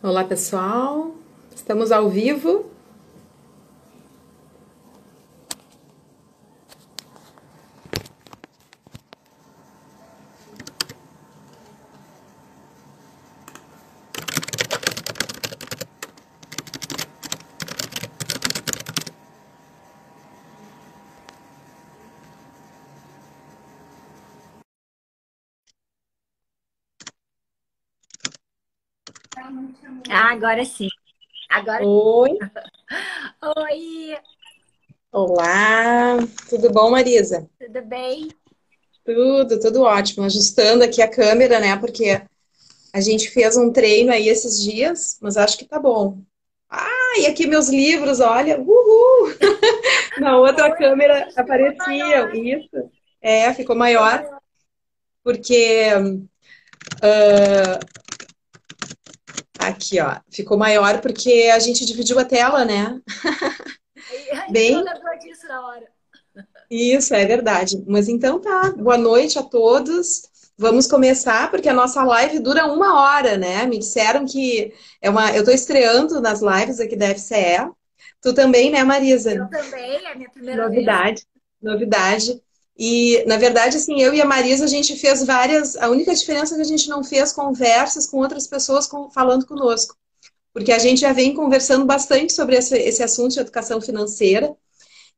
Olá, pessoal. Estamos ao vivo. Ah, agora sim. Agora Oi. Oi, Olá. Tudo bom, Marisa? tudo bem? Tudo, tudo ótimo. Ajustando aqui a câmera, né? Porque a gente fez um treino aí esses dias, mas acho que tá bom. Ah, e aqui meus livros, olha. Uhul! Na outra Oi, câmera apareciam. Isso. É, ficou maior, porque ah, aqui, ó, ficou maior porque a gente dividiu a tela, né? não Bem, lembrou disso na hora. Isso, é verdade. Mas então tá. Boa noite a todos. Vamos começar, porque a nossa live dura uma hora, né? Me disseram que é uma. Eu tô estreando nas lives aqui da FCE. Tu também, né, Marisa? Eu também, é a minha primeira vez. Novidade, novidade. E, na verdade, assim, eu e a Marisa, a gente fez várias. A única diferença é que a gente não fez conversas com outras pessoas com- falando conosco. Porque a gente já vem conversando bastante sobre esse, esse assunto de educação financeira.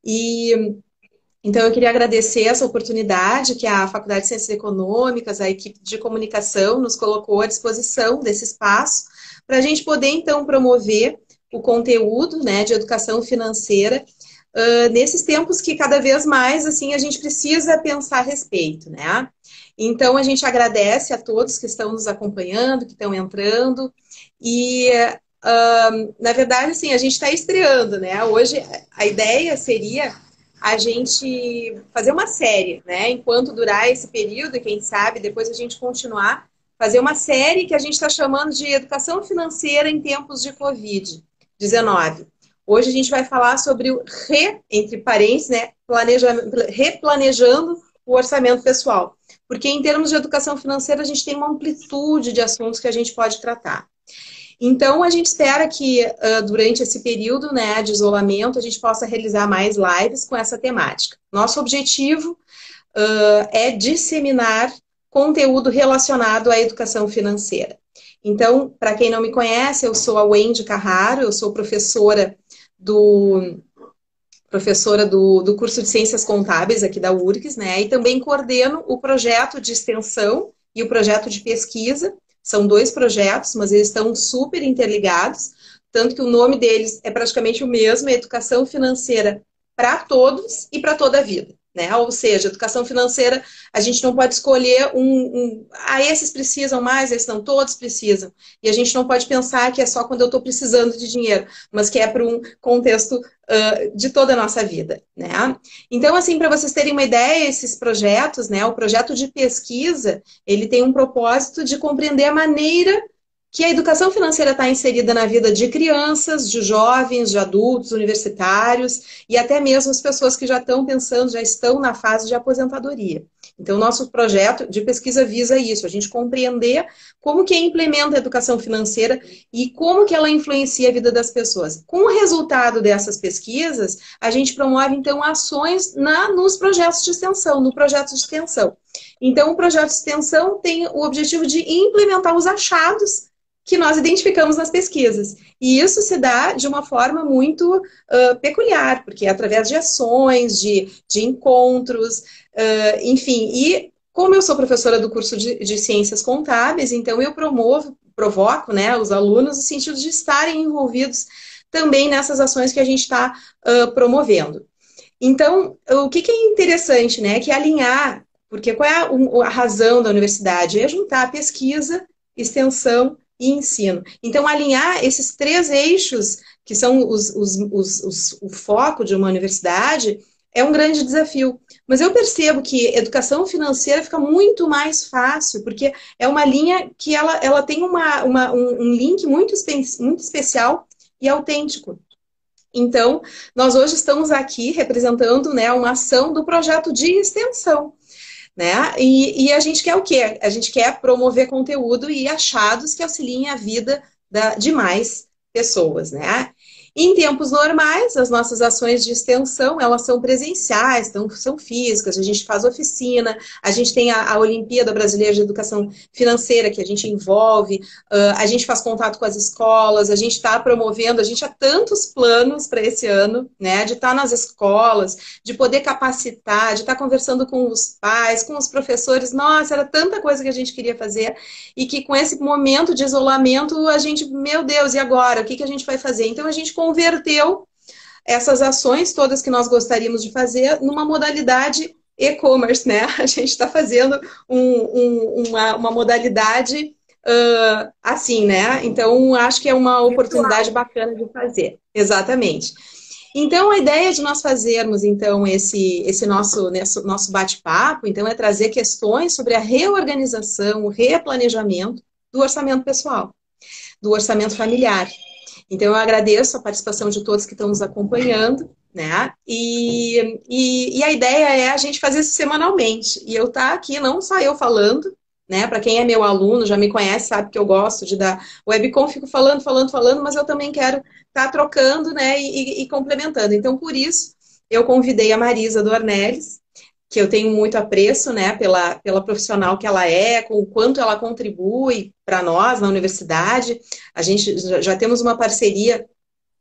E então, eu queria agradecer essa oportunidade que a Faculdade de Ciências Econômicas, a equipe de comunicação, nos colocou à disposição desse espaço, para a gente poder, então, promover o conteúdo, né, de educação financeira, ah, nesses tempos que cada vez mais, assim, a gente precisa pensar a respeito, né? Então, a gente agradece a todos que estão nos acompanhando, que estão entrando, e, ah, na verdade, assim, a gente está estreando, né? Hoje, a ideia seria a gente fazer uma série, né? Enquanto durar esse período, quem sabe depois a gente continuar, fazer uma série que a gente está chamando de Educação Financeira em Tempos de Covid-19. Hoje a gente vai falar sobre o re, entre parênteses, né? Replanejando o orçamento pessoal. Porque em termos de educação financeira, a gente tem uma amplitude de assuntos que a gente pode tratar. Então, a gente espera que durante esse período né, de isolamento a gente possa realizar mais lives com essa temática. Nosso objetivo uh, é disseminar conteúdo relacionado à educação financeira. Então, para quem não me conhece, eu sou a Wendy Carraro, eu sou professora do professora do, do curso de Ciências Contábeis aqui da URGS, né? E também coordeno o projeto de extensão e o projeto de pesquisa. São dois projetos, mas eles estão super interligados, tanto que o nome deles é praticamente o mesmo, é Educação Financeira para Todos e para toda a vida. Né? Ou seja, educação financeira, a gente não pode escolher um, um. Ah, esses precisam mais, esses não, todos precisam. E a gente não pode pensar que é só quando eu estou precisando de dinheiro, mas que é para um contexto uh, de toda a nossa vida. Né? Então, assim, para vocês terem uma ideia, esses projetos, né, o projeto de pesquisa, ele tem um propósito de compreender a maneira que a educação financeira está inserida na vida de crianças, de jovens, de adultos, universitários e até mesmo as pessoas que já estão pensando, já estão na fase de aposentadoria. Então, nosso projeto de pesquisa visa isso, a gente compreender como que implementa a educação financeira e como que ela influencia a vida das pessoas. Com o resultado dessas pesquisas, a gente promove, então, ações na, nos projetos de extensão, no projeto de extensão. Então, o projeto de extensão tem o objetivo de implementar os achados que nós identificamos nas pesquisas. E isso se dá de uma forma muito uh, peculiar, porque é através de ações, de, de encontros, uh, enfim. E como eu sou professora do curso de, de, Ciências Contábeis, então eu promovo, provoco né, os alunos no sentido de estarem envolvidos também nessas ações que a gente está uh, promovendo. Então, o que, que, é interessante, né? Que alinhar, porque qual é a, a razão da universidade? É juntar pesquisa, extensão e ensino. Então, alinhar esses três eixos, que são os, os, os, o foco de uma universidade, é um grande desafio. Mas eu percebo que educação financeira fica muito mais fácil, porque é uma linha que ela, ela tem uma, uma um, um link muito, muito especial e autêntico. Então, nós hoje estamos aqui representando né, uma ação do projeto de extensão. Né? E, e, a gente quer o quê? A gente quer promover conteúdo e achados que auxiliem a vida da, de mais pessoas, né? Em tempos normais, as nossas ações de extensão, elas são presenciais, então, são físicas, a gente faz oficina, a gente tem a, a Olimpíada Brasileira de Educação Financeira, que a gente envolve, uh, a gente faz contato com as escolas, a gente está promovendo, a gente há tantos planos para esse ano, né, de estar tá nas escolas, de poder capacitar, de estar tá conversando com os pais, com os professores, nossa, era tanta coisa que a gente queria fazer, e que com esse momento de isolamento, a gente, meu Deus, e agora? O que, que a gente vai fazer? Então, a gente converteu essas ações todas que nós gostaríamos de fazer numa modalidade e-commerce, né? A gente está fazendo um, um, uma, uma, modalidade uh, assim, né? Então, acho que é uma oportunidade bacana de fazer. Exatamente. Então, a ideia de nós fazermos, então, esse, esse nosso, nosso bate-papo, então, é trazer questões sobre a reorganização, o replanejamento do orçamento pessoal, do orçamento familiar. Então, eu agradeço a participação de todos que estão nos acompanhando, né? E, e, e a ideia é a gente fazer isso semanalmente. E eu estar tá aqui, não só eu falando, né? Para quem é meu aluno, já me conhece, sabe que eu gosto de dar webcom, fico falando, falando, falando, mas eu também quero estar tá trocando, né? E, e, complementando. Então, por isso, eu convidei a Marisa do Ornelis, que eu tenho muito apreço, né, pela, pela profissional que ela é, com o quanto ela contribui para nós na universidade. A gente já, temos uma parceria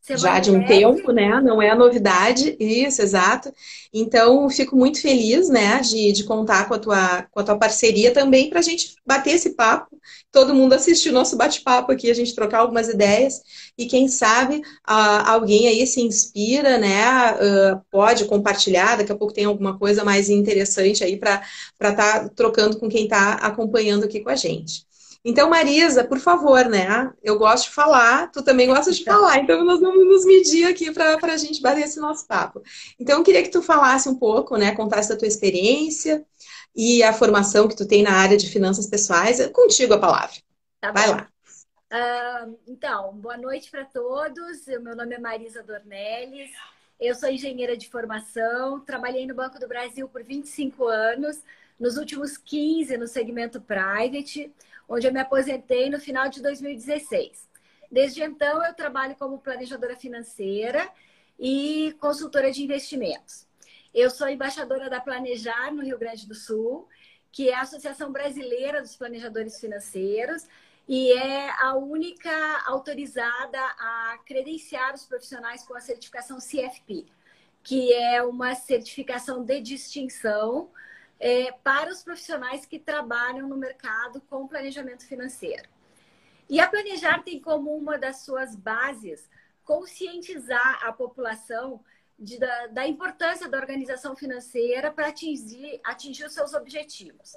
você já de um tempo, né? Não é novidade, isso, exato. Então, fico muito feliz, né, de, de contar com a tua, com a tua parceria também para a gente bater esse papo, todo mundo assistir o nosso bate-papo aqui, a gente trocar algumas ideias e quem sabe uh, alguém aí se inspira, né, uh, pode compartilhar, daqui a pouco tem alguma coisa mais interessante aí para estar tá trocando com quem está acompanhando aqui com a gente. Então, Marisa, por favor, né? Eu gosto de falar, tu também gosta de falar, então nós vamos nos medir aqui para a gente bater esse nosso papo. Então, eu queria que tu falasse um pouco, né? Contasse da tua experiência e a formação que tu tem na área de finanças pessoais. É contigo a palavra. Tá Vai lá. Uh, então, boa noite para todos. Meu nome é Marisa Dornelles. Eu sou engenheira de formação, trabalhei no Banco do Brasil por 25 anos, nos últimos 15 no segmento private onde eu me aposentei no final de 2016. Desde então, eu trabalho como planejadora financeira e consultora de investimentos. Eu sou embaixadora da Planejar no Rio Grande do Sul, que é a Associação Brasileira dos Planejadores Financeiros e é a única autorizada a credenciar os profissionais com a certificação CFP, que é uma certificação de distinção é, para os profissionais que trabalham no mercado com planejamento financeiro. E a Planejar tem como uma das suas bases conscientizar a população de, da, da, importância da organização financeira para atingir, atingir os seus objetivos.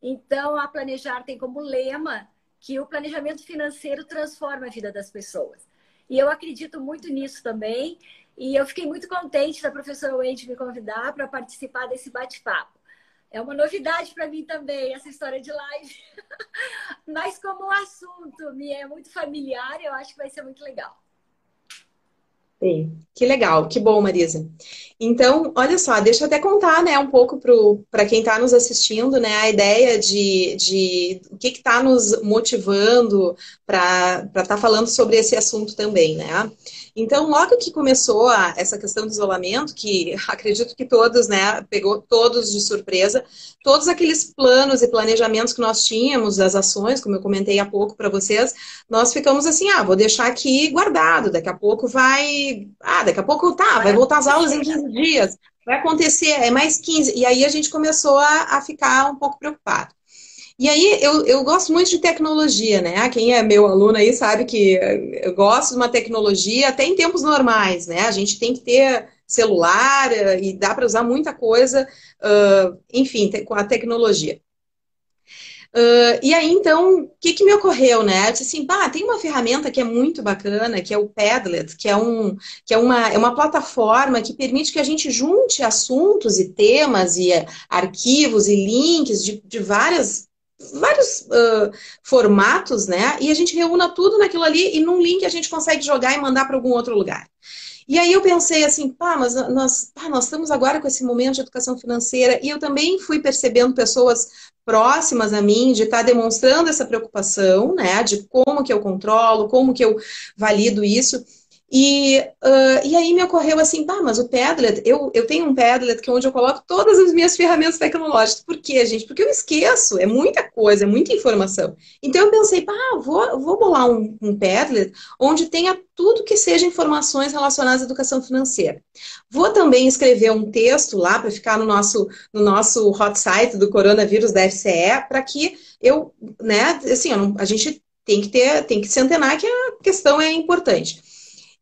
Então, a Planejar tem como lema que o planejamento financeiro transforma a vida das pessoas. E eu acredito muito nisso também. E eu fiquei muito contente da professora Wendy me convidar para participar desse bate-papo. É uma novidade para mim também essa história de live. Mas como o assunto me é muito familiar, eu acho que vai ser muito legal. Sim, que legal, que bom, Marisa. Então, olha só, deixa eu até contar, né, um pouco para quem está nos assistindo, né, a ideia de, de o que está nos motivando para estar tá falando sobre esse assunto também, né? Então, logo que começou a, essa questão do isolamento, que acredito que todos, né, pegou todos de surpresa, todos aqueles planos e planejamentos que nós tínhamos, as ações, como eu comentei há pouco para vocês, nós ficamos assim, ah, vou deixar aqui guardado, daqui a pouco vai, ah, daqui a pouco tá, vai voltar às aulas em 15 dias, vai acontecer, é mais 15, e aí a gente começou a, a ficar um pouco preocupado. E aí, eu, eu gosto muito de tecnologia, né? Quem é meu aluno aí sabe que eu gosto de uma tecnologia até em tempos normais, né? A gente tem que ter celular eh, e dá para usar muita coisa, uh, enfim, com a tecnologia. Uh, e aí, então, o que, que me ocorreu, né? Eu disse assim, pá, tem uma ferramenta que é muito bacana, que é o Padlet, que é, um, que é, uma, é uma plataforma que permite que a gente junte assuntos e temas e uh, arquivos e links de, de várias vários uh, formatos, né? E a gente reúna tudo naquilo ali e num link a gente consegue jogar e mandar para algum outro lugar. E aí eu pensei assim, pá, mas nós, pá, nós estamos agora com esse momento de educação financeira e eu também fui percebendo pessoas próximas a mim de estar tá demonstrando essa preocupação, né, de como que eu controlo, como que eu valido isso. E, uh, e aí me ocorreu assim, tá, mas o Padlet, eu, eu tenho um Padlet que é onde eu coloco todas as minhas ferramentas tecnológicas. Por quê, gente? Porque eu esqueço, é muita coisa, é muita informação. Então eu pensei, pá, vou, vou bolar um, um Padlet onde tenha tudo que seja informações relacionadas à educação financeira. Vou também escrever um texto lá para ficar no nosso, no nosso hot site do coronavírus da FCE, para que eu, né, assim, eu não, a gente tem que ter, tem que se antenar que a questão é importante.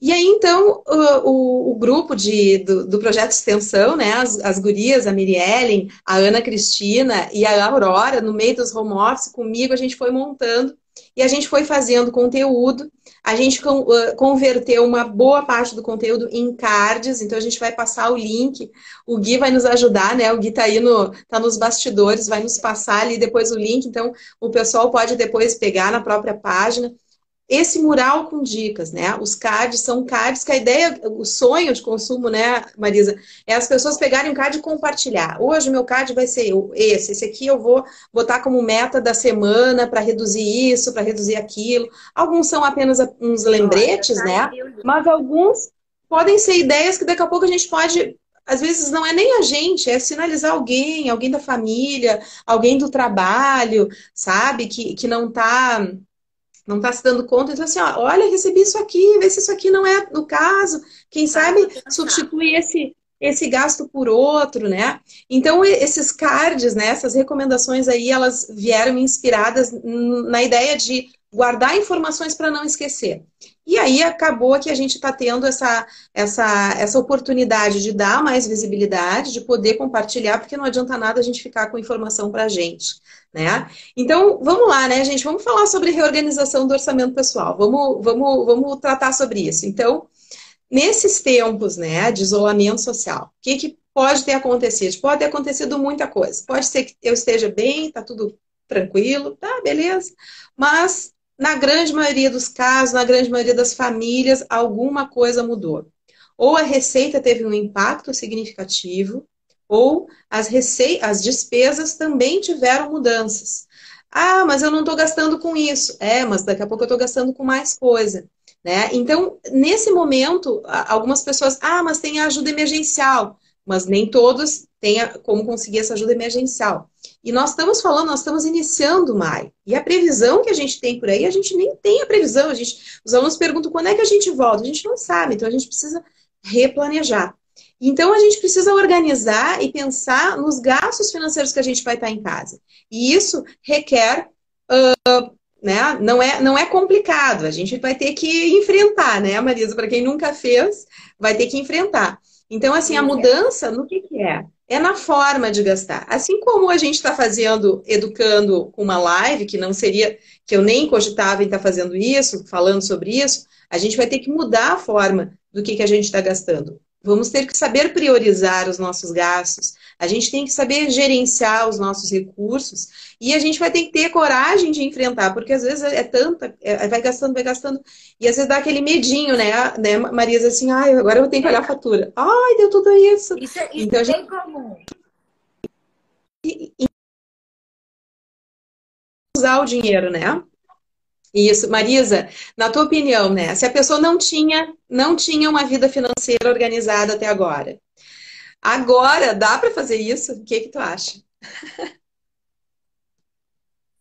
E aí, então, o, o, o grupo de, do, do, projeto de extensão, né, as, as gurias, a Miriellen, a Ana Cristina e a Aurora, no meio dos home office, comigo, a gente foi montando e a gente foi fazendo conteúdo. A gente converteu uma boa parte do conteúdo em cards, então a gente vai passar o link. O Gui vai nos ajudar, né? O Gui tá aí no, tá nos bastidores, vai nos passar ali depois o link, então o pessoal pode depois pegar na própria página esse mural com dicas, né? Os cards são cards que a ideia, o sonho de consumo, né, Marisa, é as pessoas pegarem um card e compartilhar. Hoje o meu card vai ser esse, esse aqui eu vou botar como meta da semana para reduzir isso, para reduzir aquilo. Alguns são apenas uns lembretes, né? Mas alguns podem ser ideias que daqui a pouco a gente pode às vezes não é nem a gente, é sinalizar alguém, alguém da família, alguém do trabalho, sabe, que, que não está não está se dando conta, então assim, ó, olha, recebi isso aqui, vê se isso aqui não é no caso, quem sabe substituir esse, esse gasto por outro, né? Então, esses cards, né, essas recomendações aí, elas vieram inspiradas na ideia de guardar informações para não esquecer. E aí acabou que a gente está tendo essa, essa, essa oportunidade de dar mais visibilidade, de poder compartilhar, porque não adianta nada a gente ficar com informação para a gente. Né? Então, vamos lá, né, gente? Vamos falar sobre reorganização do orçamento pessoal. Vamos, vamos, vamos tratar sobre isso. Então, nesses tempos né, de isolamento social, o que, que pode ter acontecido? Pode ter acontecido muita coisa. Pode ser que eu esteja bem, tá tudo tranquilo, tá, beleza. Mas, na grande maioria dos casos, na grande maioria das famílias, alguma coisa mudou. Ou a receita teve um impacto significativo, ou as, as despesas também tiveram mudanças. Ah, mas eu não estou gastando com isso. É, mas daqui a pouco eu estou gastando com mais coisa. Né? Então, nesse momento, algumas pessoas, ah, mas tem a ajuda emergencial, mas nem todos têm como conseguir essa ajuda emergencial. E nós estamos falando, nós estamos iniciando maio. E a previsão que a gente tem por aí, a gente nem tem a previsão. A gente, os alunos perguntam quando é que a gente volta. A gente não sabe, então a gente precisa replanejar. Então, a gente precisa organizar e pensar nos gastos financeiros que a gente vai estar em casa. E isso requer. Uh, né? Não, é, não é complicado, a gente vai ter que enfrentar, né, Marisa? Para quem nunca fez, vai ter que enfrentar. Então, assim, a mudança no que, que é? É na forma de gastar. Assim como a gente está fazendo, educando com uma live, que não seria, que eu nem cogitava em estar tá fazendo isso, falando sobre isso, a gente vai ter que mudar a forma do que, que a gente está gastando. Vamos ter que saber priorizar os nossos gastos. A gente tem que saber gerenciar os nossos recursos e a gente vai ter que ter coragem de enfrentar, porque às vezes é tanta, é, vai gastando, vai gastando, e às vezes dá aquele medinho, né, né Marisa, assim, ai, agora eu tenho que olhar a fatura. Ai, deu tudo isso. Isso, é, isso então, é bem comum. E, e usar o dinheiro, né? Isso, Marisa, na tua opinião, né? Se a pessoa não tinha, não tinha uma vida financeira organizada até agora, agora dá para fazer isso? O que que tu acha?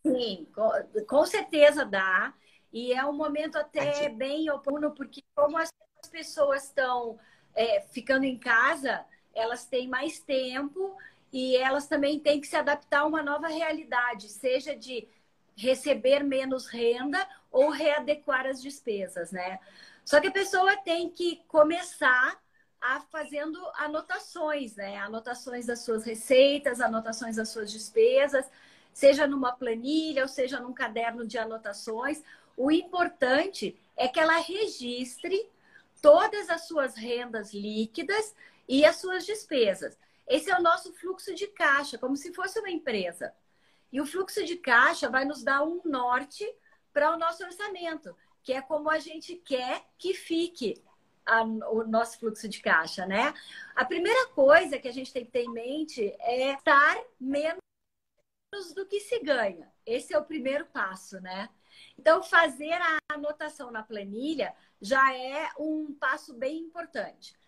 Sim, com, com certeza dá. E é um momento até Aqui. bem oportuno, porque como as pessoas estão é, ficando em casa, elas têm mais tempo e elas também têm que se adaptar a uma nova realidade, seja de receber menos renda ou readequar as despesas, né? Só que a pessoa tem que começar a fazendo anotações, né? Anotações das suas receitas, anotações das suas despesas, seja numa planilha ou seja num caderno de anotações. O importante é que ela registre todas as suas rendas líquidas e as suas despesas. Esse é o nosso fluxo de caixa, como se fosse uma empresa. E o fluxo de caixa vai nos dar um norte para o nosso orçamento, que é como a gente quer que fique a, o nosso fluxo de caixa, né? A primeira coisa que a gente tem que ter em mente é estar menos do que se ganha. Esse é o primeiro passo, né? Então, fazer a anotação na planilha já é um passo bem importante.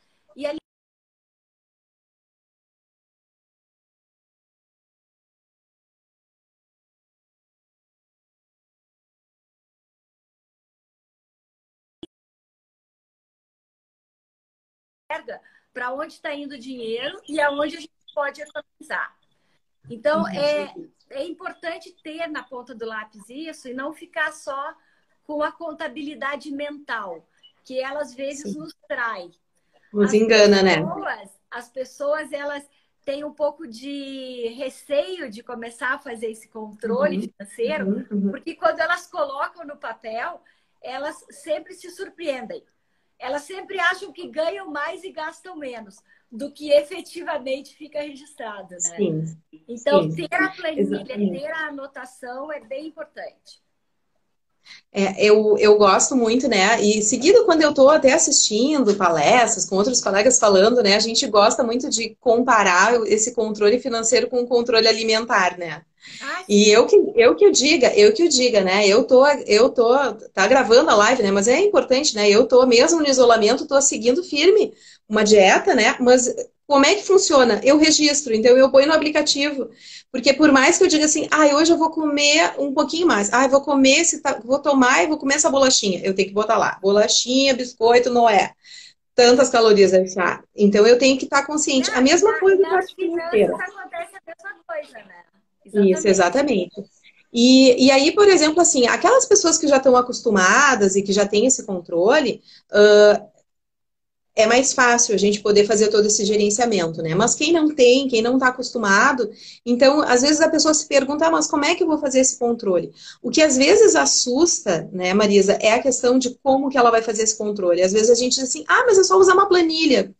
Para onde está indo o dinheiro e aonde a gente pode economizar. Então, é, é importante ter na ponta do lápis isso e não ficar só com a contabilidade mental, que ela às vezes Sim. nos trai. Nos as engana, né? pessoas, né? As pessoas, elas têm um pouco de receio de começar a fazer esse controle uhum. financeiro, uhum. Uhum. porque quando elas colocam no papel, elas sempre se surpreendem elas sempre acham que ganham mais e gastam menos do que efetivamente fica registrado, né? Sim. Então, sim. ter a planilha, Exatamente. ter a anotação é bem importante. É, eu, eu gosto muito, né? E seguido, quando eu estou até assistindo palestras com outros colegas falando, né? A gente gosta muito de comparar esse controle financeiro com o controle alimentar, né? Ah, e eu que, eu que o diga, eu que o diga, né? Eu tô, eu tô, tá gravando a live, né? Mas é importante, né? Eu tô mesmo no isolamento, tô seguindo firme uma dieta, né? Mas como é que funciona? Eu registro, então eu ponho no aplicativo. Porque por mais que eu diga assim, ah, hoje eu vou comer um pouquinho mais, ah, eu vou comer, esse, vou tomar e vou comer essa bolachinha. Eu tenho que botar lá, bolachinha, biscoito, não é tantas calorias aí, Então eu tenho que estar consciente. a mesma coisa da parte financeira. acontece a mesma coisa, né? Exatamente. Isso, exatamente. E, e aí, por exemplo, assim, aquelas pessoas que já estão acostumadas e que já têm esse controle, uh, é mais fácil a gente poder fazer todo esse gerenciamento, né? Mas quem não tem, quem não está acostumado, então, às vezes a pessoa se pergunta, ah, mas como é que eu vou fazer esse controle? O que às vezes assusta, né, Marisa, é a questão de como que ela vai fazer esse controle. Às vezes a gente diz assim, ah, mas é só usar uma planilha.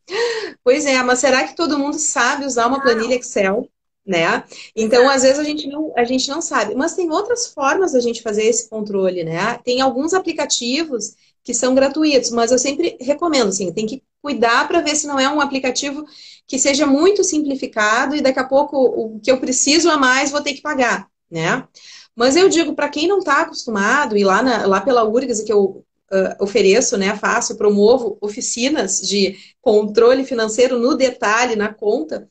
Pois é, mas será que todo mundo sabe usar uma planilha Excel? Né? Então, às vezes a gente não, a gente não sabe, mas tem outras formas da gente fazer esse controle, né? Tem alguns aplicativos que são gratuitos, mas eu sempre recomendo, assim, tem que cuidar para ver se não é um aplicativo que seja muito simplificado e daqui a pouco o que eu preciso a mais vou ter que pagar, né? Mas eu digo para quem não está acostumado e lá na, lá pela URGS que eu uh, ofereço, né, faço, promovo oficinas de controle financeiro no detalhe na conta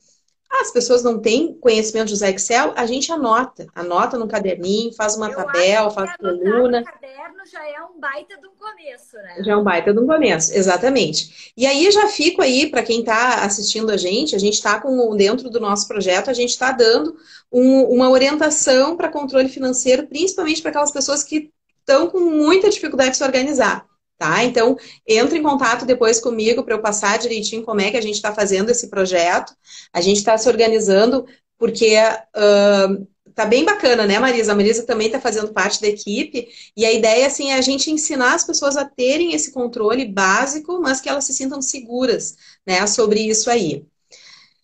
as pessoas não têm conhecimento de usar Excel, a gente anota. Anota no caderninho, faz uma Eu tabela, faz coluna. No caderno já é um baita de um começo, né? Já é um baita de um começo, exatamente. E aí já fico aí, para quem está assistindo a gente, a gente está com dentro do nosso projeto, a gente está dando um, uma orientação para controle financeiro, principalmente para aquelas pessoas que estão com muita dificuldade de se organizar. Tá? Então, entre em contato depois comigo para eu passar direitinho como é que a gente está fazendo esse projeto. A gente está se organizando porque uh, tá bem bacana, né, Marisa? A Marisa também está fazendo parte da equipe. E a ideia assim, é a gente ensinar as pessoas a terem esse controle básico, mas que elas se sintam seguras né, sobre isso aí.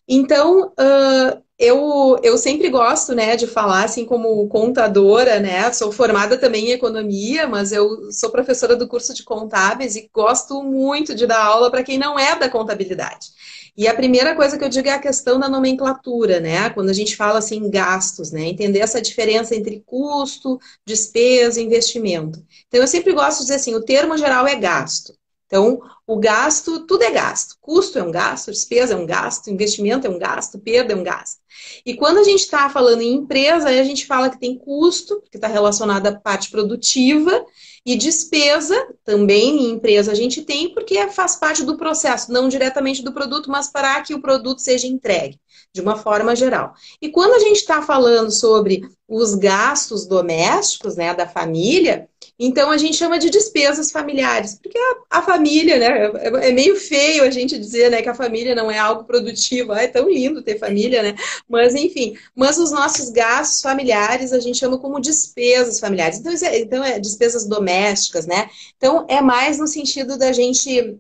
Então, uh, eu, eu sempre gosto, né, de falar assim como contadora, né? Sou formada também em economia, mas eu sou professora do curso de contábeis e gosto muito de dar aula para quem não é da contabilidade. E a primeira coisa que eu digo é a questão da nomenclatura, né? Quando a gente fala assim gastos, né? Entender essa diferença entre custo, despesa investimento. Então eu sempre gosto de dizer assim, o termo geral é gasto. Então, o gasto, tudo é gasto. Custo é um gasto, despesa é um gasto, investimento é um gasto, perda é um gasto. E quando a gente está falando em empresa, a gente fala que tem custo, que está relacionado à parte produtiva, e despesa, também em empresa a gente tem, porque faz parte do processo, não diretamente do produto, mas para que o produto seja entregue, de uma forma geral. E quando a gente está falando sobre os gastos domésticos, né, da família, então, a gente chama de despesas familiares, porque a, a, família, né? É, é meio feio a gente dizer né, que a família não é algo produtivo. Ah, é tão lindo ter família, né? Mas, enfim, mas os nossos gastos familiares a gente chama como despesas familiares. Então, é, então é despesas domésticas, né? Então, é mais no sentido da gente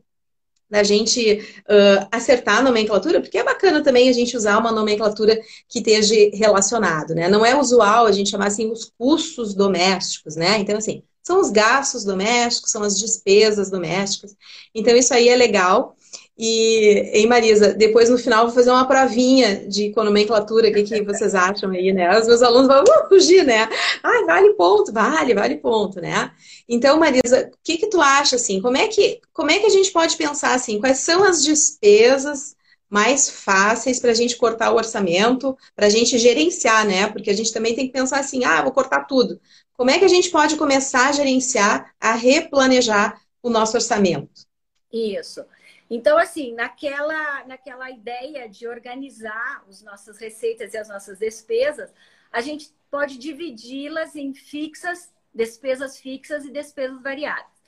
da gente uh, acertar a nomenclatura, porque é bacana também a gente usar uma nomenclatura que esteja relacionado, né? Não é usual a gente chamar assim os custos domésticos, né? Então, assim, São os gastos domésticos, são as despesas domésticas. Então, isso aí é legal. E, hein, Marisa, depois no final vou fazer uma provinha de nomenclatura, o que, que vocês acham aí, né? Os meus alunos vão uh, fugir, né? Ai, vale ponto, vale, vale ponto, né? Então, Marisa, o que, que tu acha, assim, como é que, como é que a gente pode pensar, assim, quais são as despesas mais fáceis para a gente cortar o orçamento, para a gente gerenciar, né? Porque a gente também tem que pensar assim, ah, vou cortar tudo. Como é que a gente pode começar a gerenciar, a replanejar o nosso orçamento? Isso. Então, assim, naquela, naquela ideia de organizar as nossas receitas e as nossas despesas, a gente pode dividi-las em fixas, despesas fixas e despesas variáveis.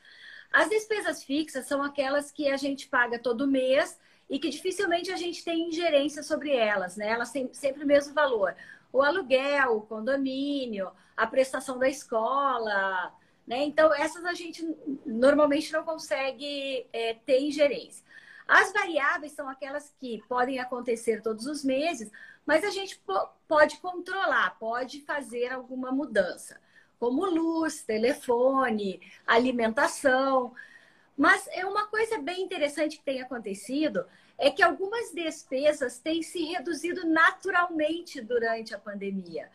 As despesas fixas são aquelas que a gente paga todo mês e que dificilmente a gente tem ingerência sobre elas, né? Elas têm sempre o mesmo valor. O aluguel, o condomínio, a prestação da escola, né? Então, essas a gente normalmente não consegue é, ter ingerência. As variáveis são aquelas que podem acontecer todos os meses, mas a gente pode controlar, pode fazer alguma mudança, como luz, telefone, alimentação. Mas é uma coisa bem interessante que tem acontecido é que algumas despesas têm se reduzido naturalmente durante a pandemia,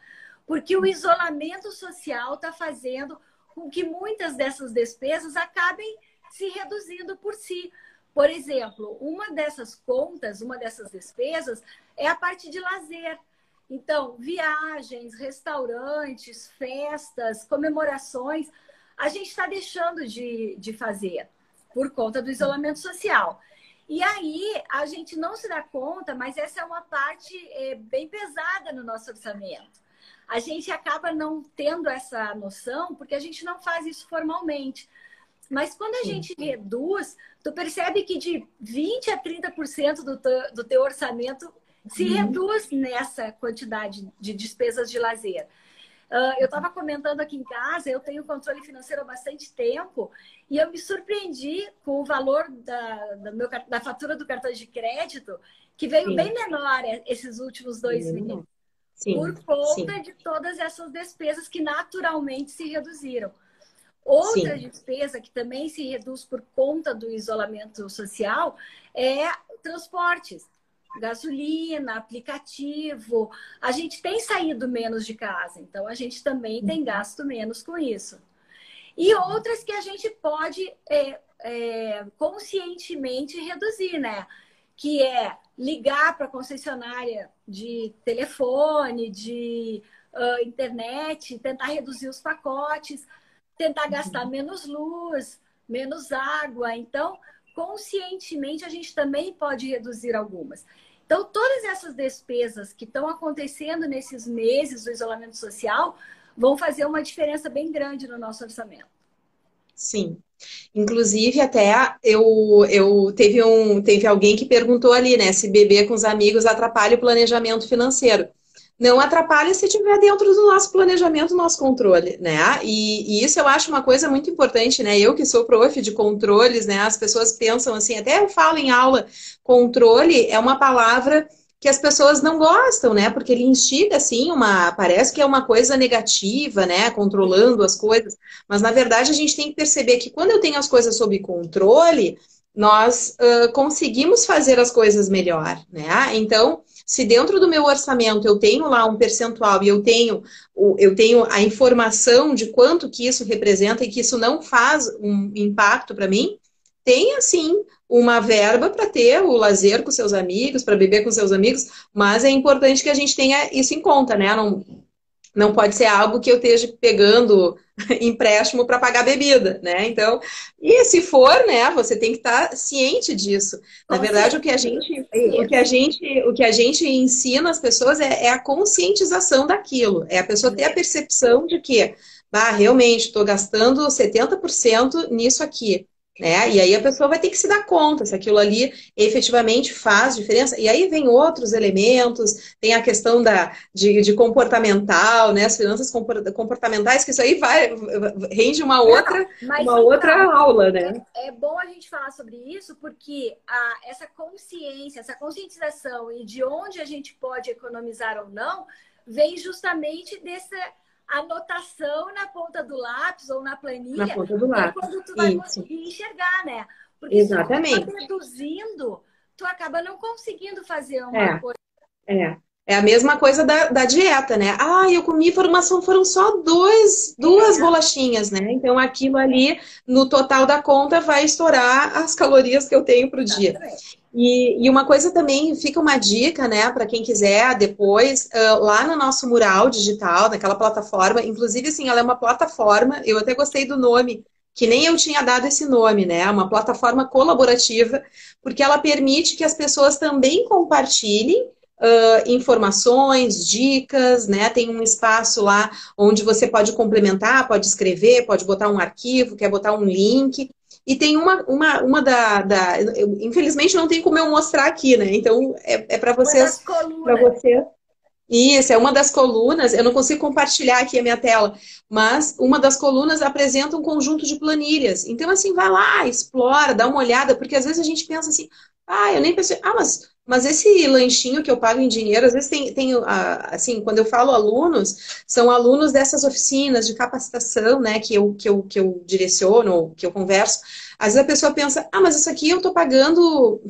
porque o isolamento social está fazendo com que muitas dessas despesas acabem se reduzindo por si. Por exemplo, uma dessas contas, uma dessas despesas é a parte de lazer. Então, viagens, restaurantes, festas, comemorações, a gente está deixando de, de fazer por conta do isolamento social. E aí a gente não se dá conta, mas essa é uma parte é, bem pesada no nosso orçamento. A gente acaba não tendo essa noção porque a gente não faz isso formalmente. Mas quando a Sim. gente reduz, tu percebe que de 20 a 30% do teu, do teu orçamento se uhum. reduz nessa quantidade de despesas de lazer. Uh, eu estava comentando aqui em casa, eu tenho controle financeiro há bastante tempo e eu me surpreendi com o valor da, da, meu, da fatura do cartão de crédito, que veio Sim. bem menor esses últimos dois meses. Por conta Sim. de todas essas despesas que naturalmente se reduziram. Outra Sim. despesa que também se reduz por conta do isolamento social é transportes. Gasolina, aplicativo. A gente tem saído menos de casa, então a gente também tem uhum. gasto menos com isso. E outras que a gente pode é, é, conscientemente reduzir, né? Que é ligar para a concessionária de telefone, de uh, internet, tentar reduzir os pacotes tentar gastar uhum. menos luz, menos água. Então, conscientemente, a gente também pode reduzir algumas. Então, todas essas despesas que estão acontecendo nesses meses do isolamento social vão fazer uma diferença bem grande no nosso orçamento. Sim. Inclusive, até eu, eu teve um teve alguém que perguntou ali, né, se beber com os amigos atrapalha o planejamento financeiro não atrapalha se estiver dentro do nosso planejamento, do nosso controle, né? E, e, isso eu acho uma coisa muito importante, né? Eu que sou prof de controles, né? As pessoas pensam assim, até eu falo em aula, controle é uma palavra que as pessoas não gostam, né? Porque ele instiga, assim, uma. Parece que é uma coisa negativa, né? Controlando as coisas. Mas, na verdade, a gente tem que perceber que quando eu tenho as coisas sob controle, nós uh, conseguimos fazer as coisas melhor, né? Então, se dentro do meu orçamento eu tenho lá um percentual e eu tenho, eu tenho a informação de quanto que isso representa e que isso não faz um impacto para mim, tenha sim uma verba para ter o lazer com seus amigos, para beber com seus amigos, mas é importante que a gente tenha isso em conta, né? Não, não pode ser algo que eu esteja pegando empréstimo para pagar bebida, né? Então, e se for, né, você tem que estar tá ciente disso. Na verdade, o que a gente, o que a gente, o que a gente ensina as pessoas é, é a conscientização daquilo, é a pessoa ter a percepção de que, ah, realmente estou gastando 70% nisso aqui. Né? E aí a pessoa vai ter que se dar conta se aquilo ali efetivamente faz diferença. E aí vem outros elementos, tem a questão da, de, de comportamental, né? As finanças comportamentais, que isso aí vai, rende uma outra, Não, uma outra aula, né? É, é, bom a gente falar sobre isso, porque a, essa consciência, essa conscientização e de onde a gente pode economizar ou não, vem justamente desse anotação na ponta do lápis ou na planilha. Na ponta do lápis. quando tu vai Isso. conseguir enxergar, né? Porque Exatamente. se tu tá reduzindo, tu acaba não conseguindo fazer uma É. coisa. É. É a mesma coisa da, da dieta, né? Ah, eu comi formação, foram só dois, duas É. bolachinhas, né? Então aquilo ali, no total da conta, vai estourar as calorias que eu tenho pro dia. Exatamente. E, e uma coisa também, fica uma dica, né, para quem quiser depois, ah, lá no nosso mural digital, naquela plataforma, inclusive, assim, ela é uma plataforma, eu até gostei do nome, que nem eu tinha dado esse nome, né, uma plataforma colaborativa, porque ela permite que as pessoas também compartilhem ah, informações, dicas, né, tem um espaço lá onde você pode complementar, pode escrever, pode botar um arquivo, quer botar um link, e tem uma, uma, uma da, da eu, infelizmente não tem como eu mostrar aqui, né? Então é, é para vocês, para vocês. Isso, é uma das colunas. Eu não consigo compartilhar aqui a minha tela, mas uma das colunas apresenta um conjunto de planilhas. Então, assim, vai lá, explora, dá uma olhada, porque às vezes a gente pensa assim, ah, eu nem pensei, ah, mas, mas esse lanchinho que eu pago em dinheiro, às vezes tem, tem assim, quando eu falo alunos, são alunos dessas oficinas de capacitação, né, que eu, que eu, que eu direciono, que eu converso. Às vezes a pessoa pensa, ah, mas isso aqui eu tô pagando,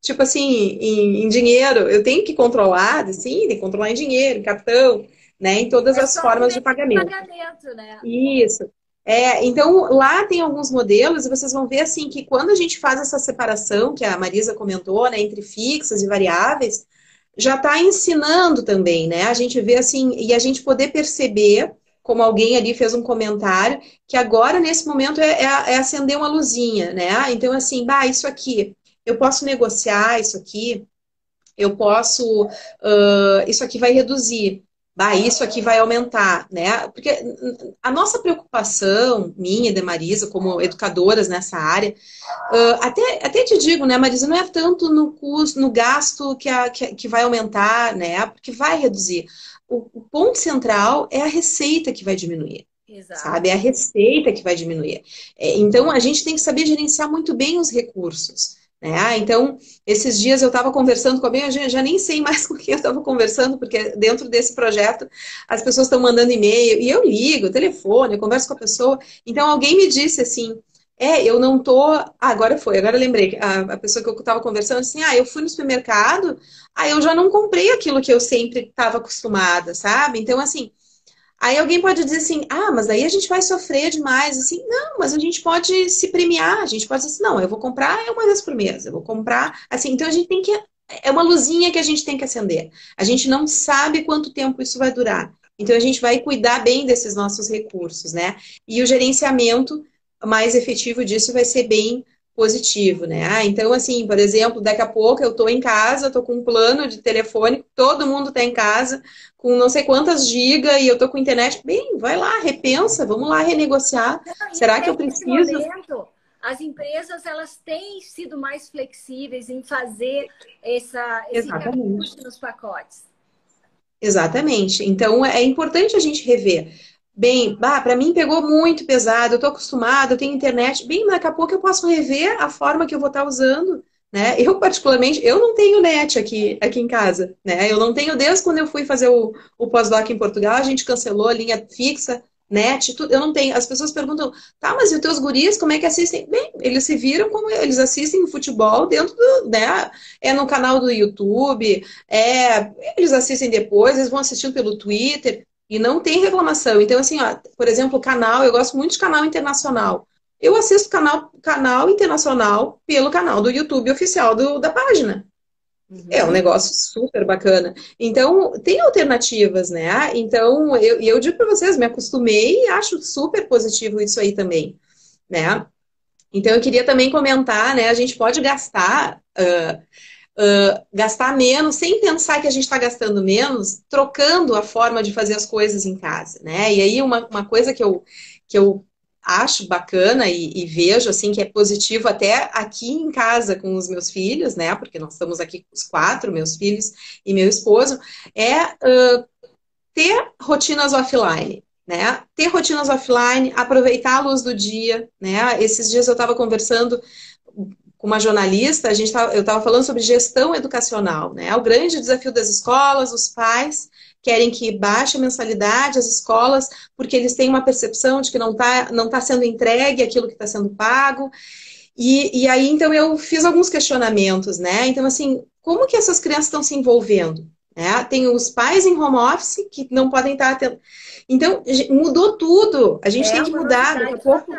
tipo assim, em, em dinheiro, eu tenho que controlar, sim, tem que controlar em dinheiro, em cartão, né, em todas É as formas de pagamento. pagamento, né? Isso. É, então, lá tem alguns modelos e vocês vão ver assim que quando a gente faz essa separação, que a Marisa comentou, né, entre fixas e variáveis, já está ensinando também, né? A gente vê assim, e a gente poder perceber, como alguém ali fez um comentário, que agora, nesse momento, é, é- é acender uma luzinha, né? Ah, Então, assim, bah, isso aqui, eu posso negociar isso aqui, eu posso, ah, isso aqui vai reduzir. Bah, isso aqui vai aumentar, né? Porque a nossa preocupação, minha e da Marisa, como educadoras nessa área, ah, até, até te digo, né, Marisa, não é tanto no custo, no gasto que, a, que, que vai aumentar, né? Porque vai reduzir. O, o ponto central é a receita que vai diminuir Exato. sabe? É a receita que vai diminuir. É, então, a gente tem que saber gerenciar muito bem os recursos. Né? Ah, então, esses dias eu estava conversando com alguém, eu já, nem sei mais com quem eu estava conversando, porque dentro desse projeto as pessoas estão mandando e-mail, e eu ligo, telefone, eu converso com a pessoa. Então, alguém me disse assim, é, eu não tô. Ah, agora foi, agora lembrei. A, a pessoa que eu estava conversando assim, ah, eu fui no supermercado, aí eu já não comprei aquilo que eu sempre estava acostumada, sabe? Então, assim, Aí alguém pode dizer assim, ah, mas aí a gente vai sofrer demais. Assim, não, mas a gente pode se premiar, a gente pode dizer assim, não, eu vou comprar uma vez por mês, eu vou comprar. Assim, então a gente tem que. É uma luzinha que a gente tem que acender. A gente não sabe quanto tempo isso vai durar. Então a gente vai cuidar bem desses nossos recursos, né? E o gerenciamento mais efetivo disso vai ser bem positivo, né? Ah, então, assim, por exemplo, daqui a pouco eu tô em casa, tô com um plano de telefone, todo mundo tá em casa, com não sei quantas gigas e eu tô com internet. Bem, vai lá, repensa, vamos lá renegociar. Não, Será que eu preciso? momento, as empresas elas têm sido mais flexíveis em fazer essa, esse nos pacotes. Exatamente. Então é importante a gente rever. Bem, bah, para mim pegou muito pesado, eu tô acostumada, eu tenho internet. Bem, daqui a pouco eu posso rever a forma que eu vou estar usando, né? Eu, particularmente, eu não tenho net aqui, aqui em casa, né? Eu não tenho desde quando eu fui fazer o, o pós-doc em Portugal, a gente cancelou a linha fixa, net, tudo. Eu não tenho. As pessoas perguntam, tá, mas e os teus guris, como é que assistem? Bem, eles se viram como eles assistem futebol dentro do, né? É no canal do YouTube, é, eles assistem depois, eles vão assistindo pelo Twitter. E não tem reclamação. Então, assim, ó, por exemplo, o canal, eu gosto muito de canal internacional. Eu assisto canal, canal internacional pelo canal do YouTube oficial do, da página. É um negócio super bacana. Então, tem alternativas, né? Então, eu, eu digo para vocês, me acostumei e acho super positivo isso aí também, né? Então, eu queria também comentar, né? A gente pode gastar. Uh, Uh, gastar menos, sem pensar que a gente está gastando menos, trocando a forma de fazer as coisas em casa, né? E aí uma, uma coisa que eu, que eu acho bacana e, e, vejo assim que é positivo até aqui em casa com os meus filhos, né? Porque nós estamos aqui os quatro, meus filhos e meu esposo, é uh, ter rotinas offline. Né? Ter rotinas offline, aproveitar a luz do dia, né? Esses dias eu estava conversando com uma jornalista, a gente tava, eu estava falando sobre gestão educacional, né? O grande desafio das escolas, os pais, querem que baixe a mensalidade as escolas, porque eles têm uma percepção de que não está não tá sendo entregue aquilo que está sendo pago. E, e aí, então, eu fiz alguns questionamentos, né? Então, assim, como que essas crianças estão se envolvendo? Né? Tem os pais em home office que não podem estar atendendo. Então, mudou tudo. A gente é tem que mudar. Daqui a pouco.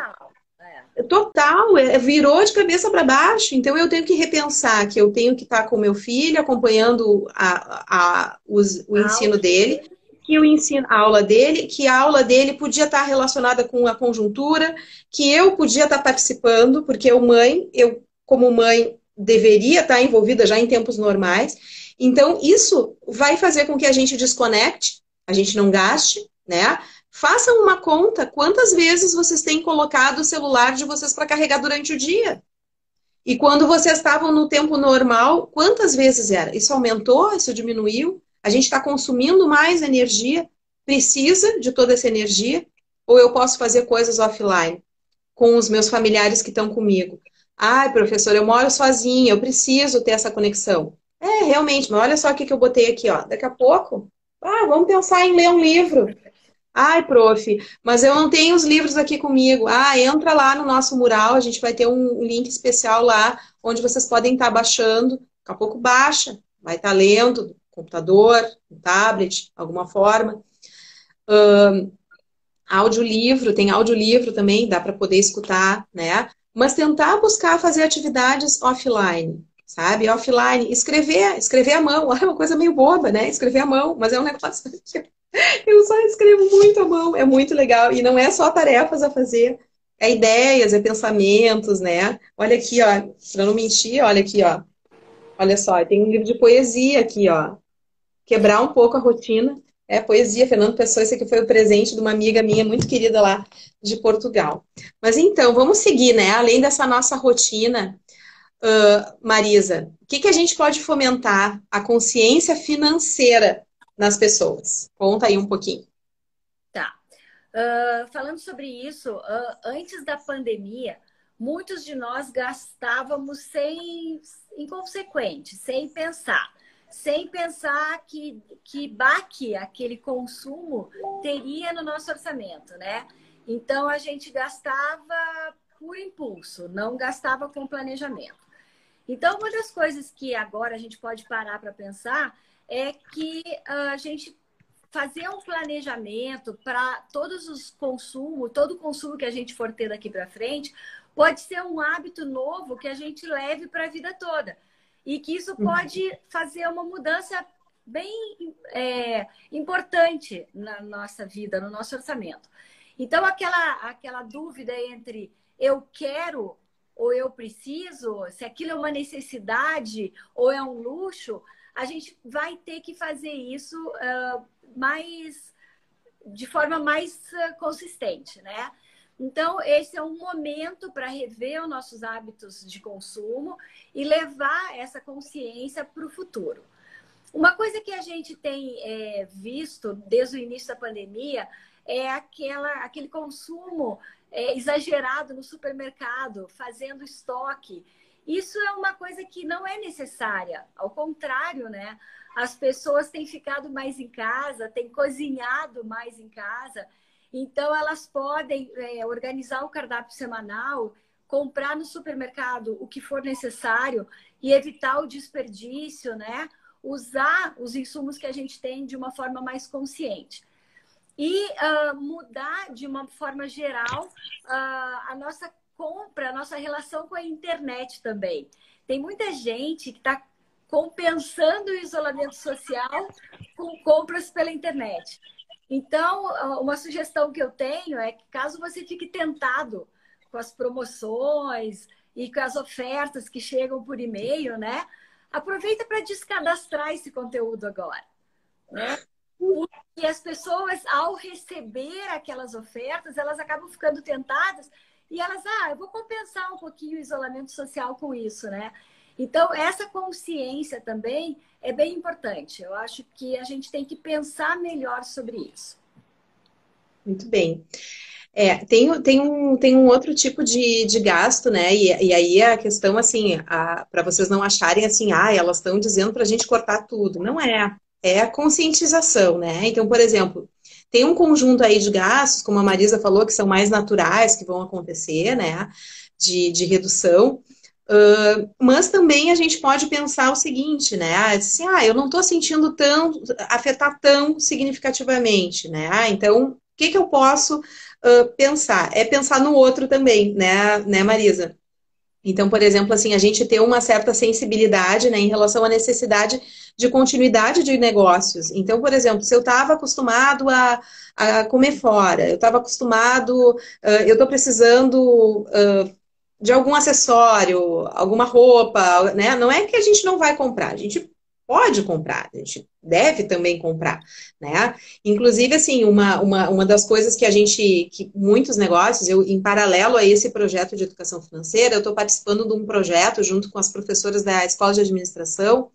Total, é, virou de cabeça para baixo. Então eu tenho que repensar que eu tenho que estar com meu filho, acompanhando a, a, os, o ensino dele, que o ensino, a aula dele, que a aula dele podia estar relacionada com a conjuntura, que eu podia estar participando, porque eu, mãe, eu, como mãe, deveria estar envolvida já em tempos normais. Então, isso vai fazer com que a gente desconecte, a gente não gaste, né? Façam uma conta quantas vezes vocês têm colocado o celular de vocês para carregar durante o dia. E quando vocês estavam no tempo normal, quantas vezes era? Isso aumentou? Isso diminuiu? A gente está consumindo mais energia? Precisa de toda essa energia? Ou eu posso fazer coisas offline com os meus familiares que estão comigo? Ai, professor, eu moro sozinha, eu preciso ter essa conexão. É, realmente, mas olha só o que eu botei aqui, ó. Daqui a pouco, ah, vamos pensar em ler um livro. Ai, prof, mas eu não tenho os livros aqui comigo. Ah, entra lá no nosso mural, a gente vai ter um link especial lá, onde vocês podem estar baixando. Daqui a pouco baixa, vai estar lendo, no computador, tablet, alguma forma. Um, audiolivro, tem audiolivro também, dá para poder escutar, né? Mas tentar buscar fazer atividades offline, sabe? Offline, escrever, escrever à mão, é uma coisa meio boba, né? Escrever à mão, mas é um negócio Eu só escrevo muito à mão, é muito legal. E não é só tarefas a fazer, é ideias, é pensamentos, né? Olha aqui, ó, pra não mentir, olha aqui, ó. Olha só, tem um livro de poesia aqui, ó. Quebrar um pouco a rotina. É poesia, Fernando Pessoa, esse aqui foi o presente de uma amiga minha muito querida lá de Portugal. Mas então, vamos seguir, né? Além dessa nossa rotina, uh, Marisa, o que, que a gente pode fomentar? A consciência financeira nas pessoas. Conta aí um pouquinho. Tá. Uh, falando sobre isso, uh, antes da pandemia, muitos de nós gastávamos sem inconsequente, sem pensar. Sem pensar que, que baque aquele consumo teria no nosso orçamento, né? Então a gente gastava por impulso, não gastava com planejamento. Então, uma das coisas que agora a gente pode parar para pensar é que a gente fazer um planejamento para todos os consumos, todo o consumo que a gente for ter daqui para frente, pode ser um hábito novo que a gente leve para a vida toda. E que isso uhum. pode fazer uma mudança bem é, importante na nossa vida, no nosso orçamento. Então, aquela, aquela dúvida entre eu quero ou eu preciso, se aquilo é uma necessidade ou é um luxo, a gente vai ter que fazer isso uh, mais de forma mais uh, consistente, né? Então, esse é um momento para rever os nossos hábitos de consumo e levar essa consciência para o futuro. Uma coisa que a gente tem é, visto desde o início da pandemia é aquela, aquele consumo é, exagerado no supermercado, fazendo estoque. Isso é uma coisa que não é necessária. Ao contrário, né? As pessoas têm ficado mais em casa, têm cozinhado mais em casa. Então, elas podem é, organizar o cardápio semanal, comprar no supermercado o que for necessário e evitar o desperdício, né? Usar os insumos que a gente tem de uma forma mais consciente. E uh, mudar de uma forma geral uh, a nossa compra, a nossa relação com a internet também. Tem muita gente que está compensando o isolamento social com compras pela internet. Então, uma sugestão que eu tenho é que caso você fique tentado com as promoções e com as ofertas que chegam por e-mail, né? Aproveita para descadastrar esse conteúdo agora. Né? E as pessoas, ao receber aquelas ofertas, elas acabam ficando tentadas e elas, ah, eu vou compensar um pouquinho o isolamento social com isso, né? Então, essa consciência também é bem importante. Eu acho que a gente tem que pensar melhor sobre isso. Muito bem. É, tem, tem, um, tem um outro tipo de, de gasto, né? E, e aí a questão, assim, para vocês não acharem assim, ah, elas estão dizendo para a gente cortar tudo. Não é. é a conscientização, né? Então, por exemplo, tem um conjunto aí de gastos, como a Marisa falou, que são mais naturais, que vão acontecer, né? De, de redução. Uh, mas também a gente pode pensar o seguinte, né? Ah, assim, ah eu não estou sentindo tão, afetar tão significativamente, né? Ah, então, o que, que eu posso uh, pensar? É pensar no outro também, né, né, Marisa? Então, por exemplo, assim, a gente ter uma certa sensibilidade né, em relação à necessidade de continuidade de negócios. Então, por exemplo, se eu estava acostumado a, a, comer fora, eu estava acostumado, uh, eu estou precisando uh, de algum acessório, alguma roupa, né? Não é que a gente não vai comprar, a gente pode comprar, a gente deve também comprar, né? Inclusive, assim, uma, uma, uma das coisas que a gente, que muitos negócios, eu, em paralelo a esse projeto de educação financeira, eu estou participando de um projeto junto com as professoras da Escola de Administração,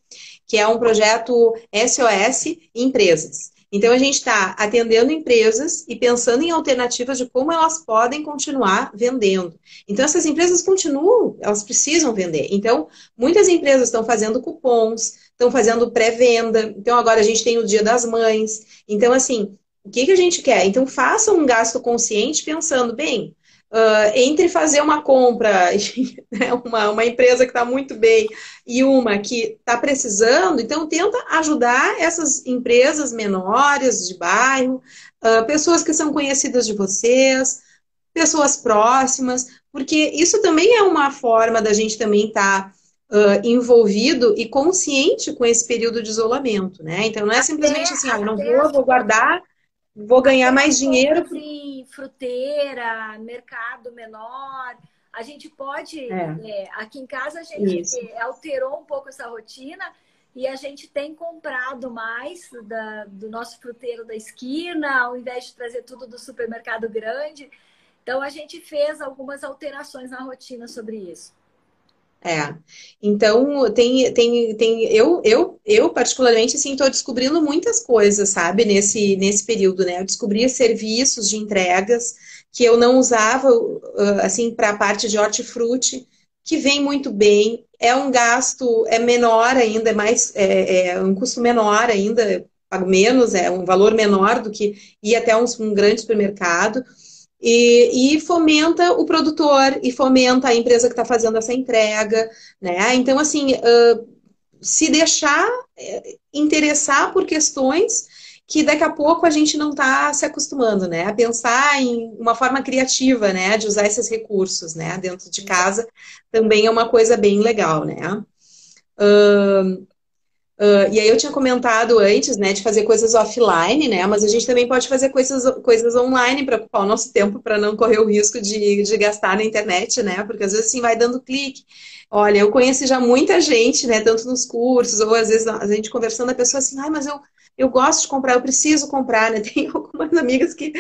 que é um projeto SOS Empresas. Então, a gente está atendendo empresas e pensando em alternativas de como elas podem continuar vendendo. Então, essas empresas continuam, elas precisam vender. Então, muitas empresas estão fazendo cupons, estão fazendo pré-venda. Então, agora a gente tem o Dia das Mães. Então, assim, o que, que a gente quer? Então, faça um gasto consciente pensando, bem, Uh, entre fazer uma compra, né, uma, uma empresa que está muito bem e uma que está precisando, então tenta ajudar essas empresas menores de bairro, uh, pessoas que são conhecidas de vocês, pessoas próximas, porque isso também é uma forma da gente também estar tá, uh, envolvido e consciente com esse período de isolamento, né? Então não é simplesmente assim, ah, não vou, vou guardar vou ganhar mais dinheiro. Assim, fruteira, mercado menor. A gente pode, é. É, aqui em casa a gente Isso. alterou um pouco essa rotina e a gente tem comprado mais da, do nosso fruteiro da esquina, ao invés de trazer tudo do supermercado grande. Então a gente fez algumas alterações na rotina sobre isso. É. Então, tem, tem, tem eu, eu, eu particularmente, assim, estou descobrindo muitas coisas, sabe, nesse, nesse período, né? Eu descobri serviços de entregas que eu não usava, assim, para a parte de hortifruti, que vem muito bem. É um gasto, é menor ainda, é mais, é, é um custo menor ainda, pago menos, é um valor menor do que ir até um, um grande supermercado. E, e, fomenta o produtor e fomenta a empresa que está fazendo essa entrega, né? Então, assim, uh, se deixar eh, interessar por questões que daqui a pouco a gente não está se acostumando, né? A pensar em uma forma criativa, né? De usar esses recursos, né? Dentro de casa também é uma coisa bem legal, né? Uh, Uh, e aí eu tinha comentado antes, né, de fazer coisas offline, né, mas a gente também pode fazer coisas, coisas online para ocupar o nosso tempo, para não correr o risco de, de gastar na internet, né, porque às vezes assim vai dando clique. Olha, eu conheci já muita gente, né, tanto nos cursos, ou às vezes a gente conversando, a pessoa assim, ai, mas eu, eu gosto de comprar, eu preciso comprar, né? Tem algumas amigas que,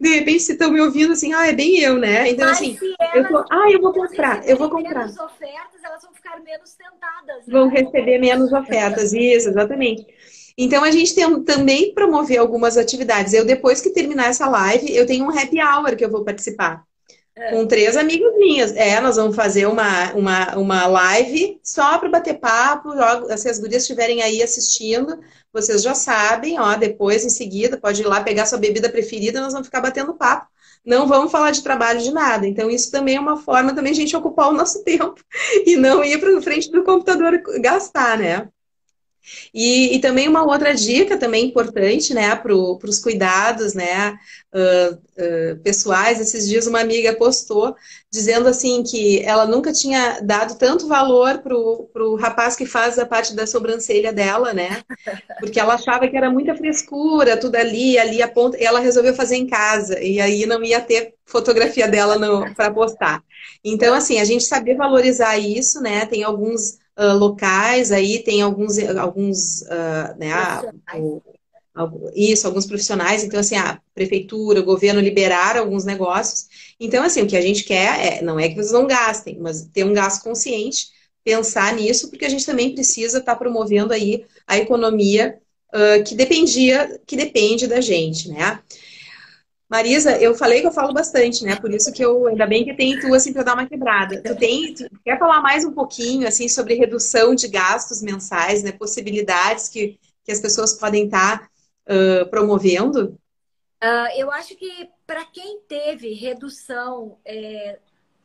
de repente, se estão me ouvindo assim, ah, é bem eu, né? Então, Mas assim, eu tô, ah, eu vou comprar, eu vou comprar. ofertas, elas vão ficar menos tentadas. Né? Vão receber menos ofertas, isso, exatamente. Então, a gente tem também promover algumas atividades. Eu, depois que terminar essa live, eu tenho um happy hour que eu vou participar. Com três amigas minhas. É, nós vamos fazer uma, uma, uma live só para bater papo. Se as gurias estiverem aí assistindo, vocês já sabem, ó, depois, em seguida, pode ir lá pegar sua bebida preferida, nós vamos ficar batendo papo. Não vamos falar de trabalho de nada. Então, isso também é uma forma também a gente ocupar o nosso tempo e não ir para frente do computador gastar, né? E, e, também uma outra dica também importante, né, para os cuidados, né, uh, uh, pessoais. Esses dias uma amiga postou dizendo assim que ela nunca tinha dado tanto valor para o rapaz que faz a parte da sobrancelha dela, né, porque ela achava que era muita frescura, tudo ali, ali a ponta, e ela resolveu fazer em casa e aí não ia ter fotografia dela para postar. Então, assim, a gente saber valorizar isso, né, tem alguns uh, locais, aí tem alguns, alguns uh, né, o, isso, alguns profissionais, então assim, a prefeitura, o governo liberaram alguns negócios. Então, assim, o que a gente quer é, não é que vocês não gastem, mas ter um gasto consciente, pensar nisso, porque a gente também precisa estar tá promovendo aí a economia uh, que dependia, que depende da gente, né? Marisa, eu falei que eu falo bastante, né? Por isso que eu, ainda bem que tem tu, assim, para dar uma quebrada. Tu tem, tu quer falar mais um pouquinho, assim, sobre redução de gastos mensais, né? Possibilidades que, que as pessoas podem estar tá, uh, promovendo? Uh, eu acho que para quem teve redução é,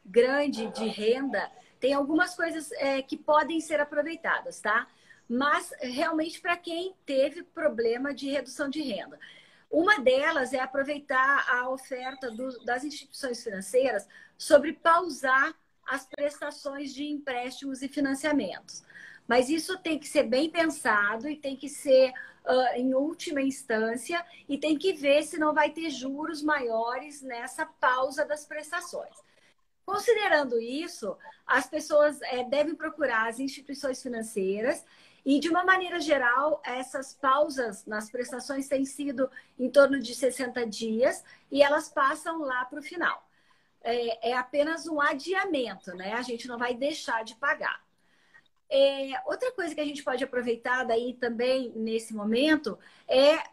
grande de renda, tem algumas coisas é, que podem ser aproveitadas, tá? Mas realmente para quem teve problema de redução de renda. Uma delas é aproveitar a oferta do, das instituições financeiras sobre pausar as prestações de empréstimos e financiamentos. Mas isso tem que ser bem pensado e tem que ser uh, em última instância e tem que ver se não vai ter juros maiores nessa pausa das prestações. Considerando isso, as pessoas é, devem procurar as instituições financeiras e, de uma maneira geral, essas pausas nas prestações têm sido em torno de 60 dias e elas passam lá para o final. É, é, apenas um adiamento, né? A gente não vai deixar de pagar. É, outra coisa que a gente pode aproveitar daí também nesse momento é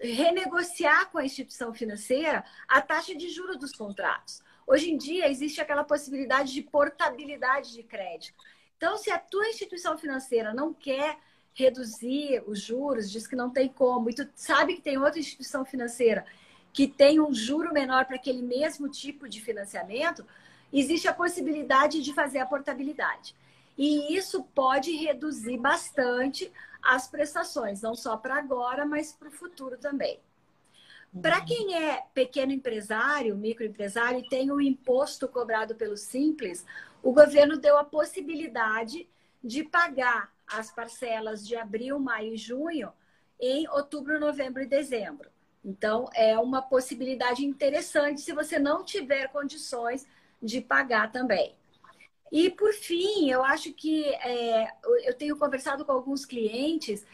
renegociar com a instituição financeira a taxa de juros dos contratos. Hoje em dia existe aquela possibilidade de portabilidade de crédito. Então, se a tua instituição financeira não quer reduzir os juros, diz que não tem como, e tu sabe que tem outra instituição financeira que tem um juro menor para aquele mesmo tipo de financiamento, existe a possibilidade de fazer a portabilidade. E isso pode reduzir bastante as prestações, não só para agora, mas para o futuro também. Para quem é pequeno empresário, microempresário e tem o imposto cobrado pelo Simples, o governo deu a possibilidade de pagar as parcelas de abril, maio e junho em outubro, novembro e dezembro. Então, é uma possibilidade interessante se você não tiver condições de pagar também. E, por fim, eu acho que é, eu tenho conversado com alguns clientes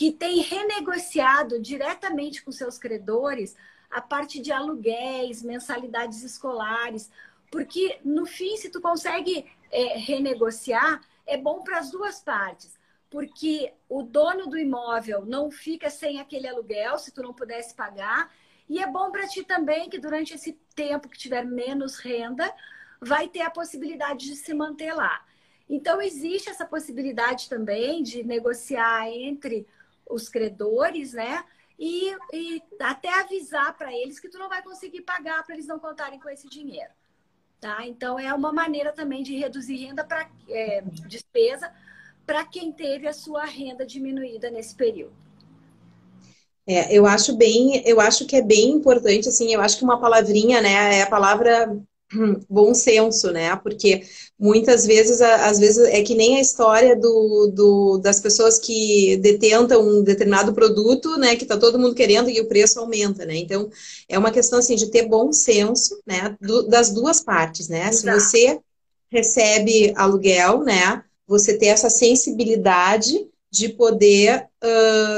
que têm renegociado diretamente com seus credores a parte de aluguéis, mensalidades escolares, porque no fim, se tu consegue é, renegociar, é bom para as duas partes, porque o dono do imóvel não fica sem aquele aluguel se tu não pudesse pagar, e é bom para ti também que durante esse tempo que tiver menos renda, vai ter a possibilidade de se manter lá. Então, existe essa possibilidade também de negociar entre os credores, né? E, e até avisar para eles que tu não vai conseguir pagar para eles não contarem com esse dinheiro. Tá? Então, é uma maneira também de reduzir renda para é, despesa para quem teve a sua renda diminuída nesse período. É, eu acho bem, eu acho que é bem importante, assim, eu acho que uma palavrinha, né, é a palavra bom senso, né? Porque muitas vezes, às vezes, é que nem a história do, do, das pessoas que detentam um determinado produto, né? Que tá todo mundo querendo e o preço aumenta, né? Então, é uma questão, assim, de ter bom senso, né? Do, das duas partes, né? Exato. Se você recebe aluguel, né? Você ter essa sensibilidade de poder,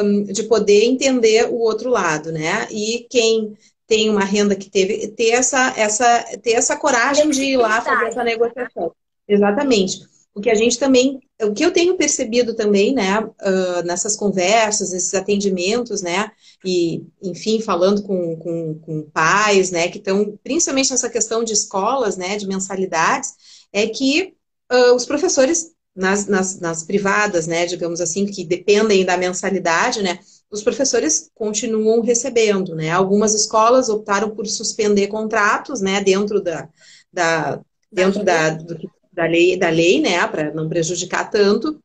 um, de poder entender o outro lado, né? E quem tem uma renda que teve, ter essa, essa, ter essa coragem de ir lá fazer essa negociação. Exatamente. O que a gente também, o que eu tenho percebido também, né, uh, nessas conversas, nesses atendimentos, né, e, enfim, falando com, com, com pais, né, que estão, principalmente nessa questão de escolas, né, de mensalidades, é que uh, os professores nas, nas, nas privadas, né, digamos assim, que dependem da mensalidade, né, os professores continuam recebendo, né? Algumas escolas optaram por suspender contratos, né, dentro da, da dentro da, do, da lei, da lei, né, para não prejudicar tanto.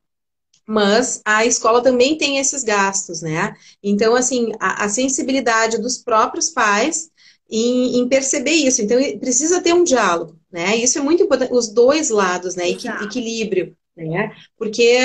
Mas a escola também tem esses gastos, né? Então, assim, a, a sensibilidade dos próprios pais em, em, perceber isso. Então, precisa ter um diálogo, né? Isso é muito importante, os dois lados, né? Equi, equilíbrio, né? Porque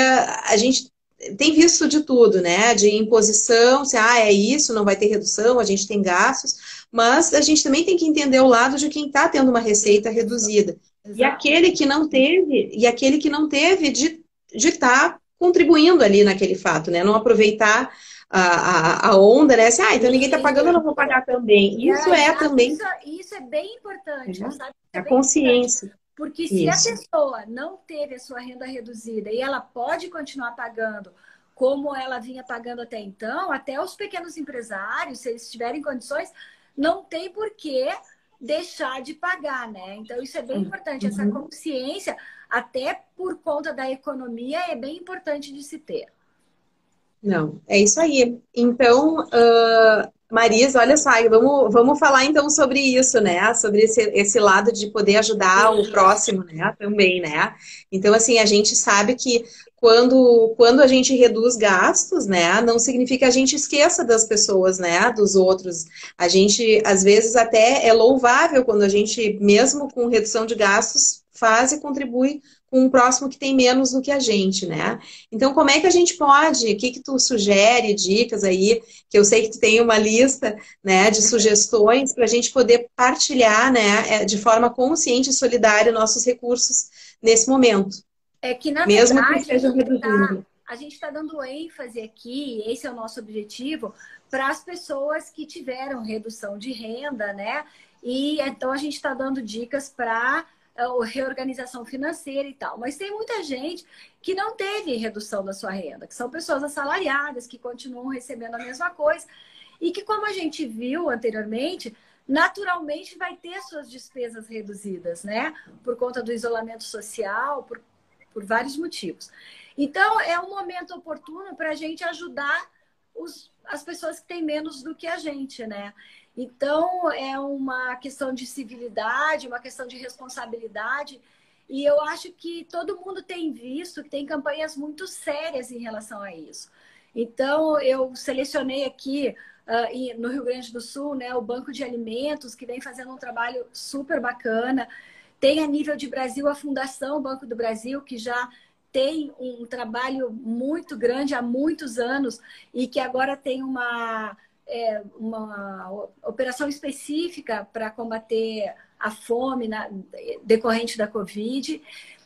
a gente tem visto de tudo, né? De imposição, se ah, é isso, não vai ter redução, a gente tem gastos, mas a gente também tem que entender o lado de quem está tendo uma receita reduzida. Exato. E aquele que não teve, e aquele que não teve de estar tá contribuindo ali naquele fato, né? Não aproveitar a, a, a onda, né? Assim, ah, então ninguém está pagando, eu não vou pagar também. Isso é, é também. Isso, isso, é bem importante, uhum. sabe? É a consciência. Importante. Porque se Isso. a pessoa não teve a sua renda reduzida e ela pode continuar pagando como ela vinha pagando até então, até os pequenos empresários, se eles tiverem condições, não tem por que deixar de pagar, né? Então isso é bem uhum. importante, essa consciência, até por conta da economia, é bem importante de se ter. Não, é isso aí. Então, uh, Marisa, olha só, vamos, vamos falar então sobre isso, né? Sobre esse, esse lado de poder ajudar o próximo, né? Também, né? Então, assim, a gente sabe que quando, quando a gente reduz gastos, né, não significa que a gente esqueça das pessoas, né, dos outros. A gente, às vezes, até é louvável quando a gente, mesmo com redução de gastos, faz e contribui com um próximo que tem menos do que a gente, né? Então, como é que a gente pode? O que que tu sugere, dicas aí? Que eu sei que tu tem uma lista, né, de sugestões para a gente poder partilhar, né, é, de forma consciente e solidária nossos recursos nesse momento. É que, na Mesmo verdade, que tá, a gente está tá dando ênfase aqui, esse é o nosso objetivo, para as pessoas que tiveram redução de renda, né? E então a gente está dando dicas para reorganização financeira e tal. Mas tem muita gente que não teve redução da sua renda, que são pessoas assalariadas, que continuam recebendo a mesma coisa, e que, como a gente viu anteriormente, naturalmente vai ter suas despesas reduzidas, né? Por conta do isolamento social, por por vários motivos. Então, é um momento oportuno para a gente ajudar os, as pessoas que têm menos do que a gente, né? Então, é uma questão de civilidade, uma questão de responsabilidade. E eu acho que todo mundo tem visto que tem campanhas muito sérias em relação a isso. Então, eu selecionei aqui uh, no Rio Grande do Sul né, o Banco de Alimentos, que vem fazendo um trabalho super bacana. Tem a nível de Brasil a Fundação Banco do Brasil, que já tem um trabalho muito grande há muitos anos e que agora tem uma, é, uma operação específica para combater a fome na, decorrente da Covid.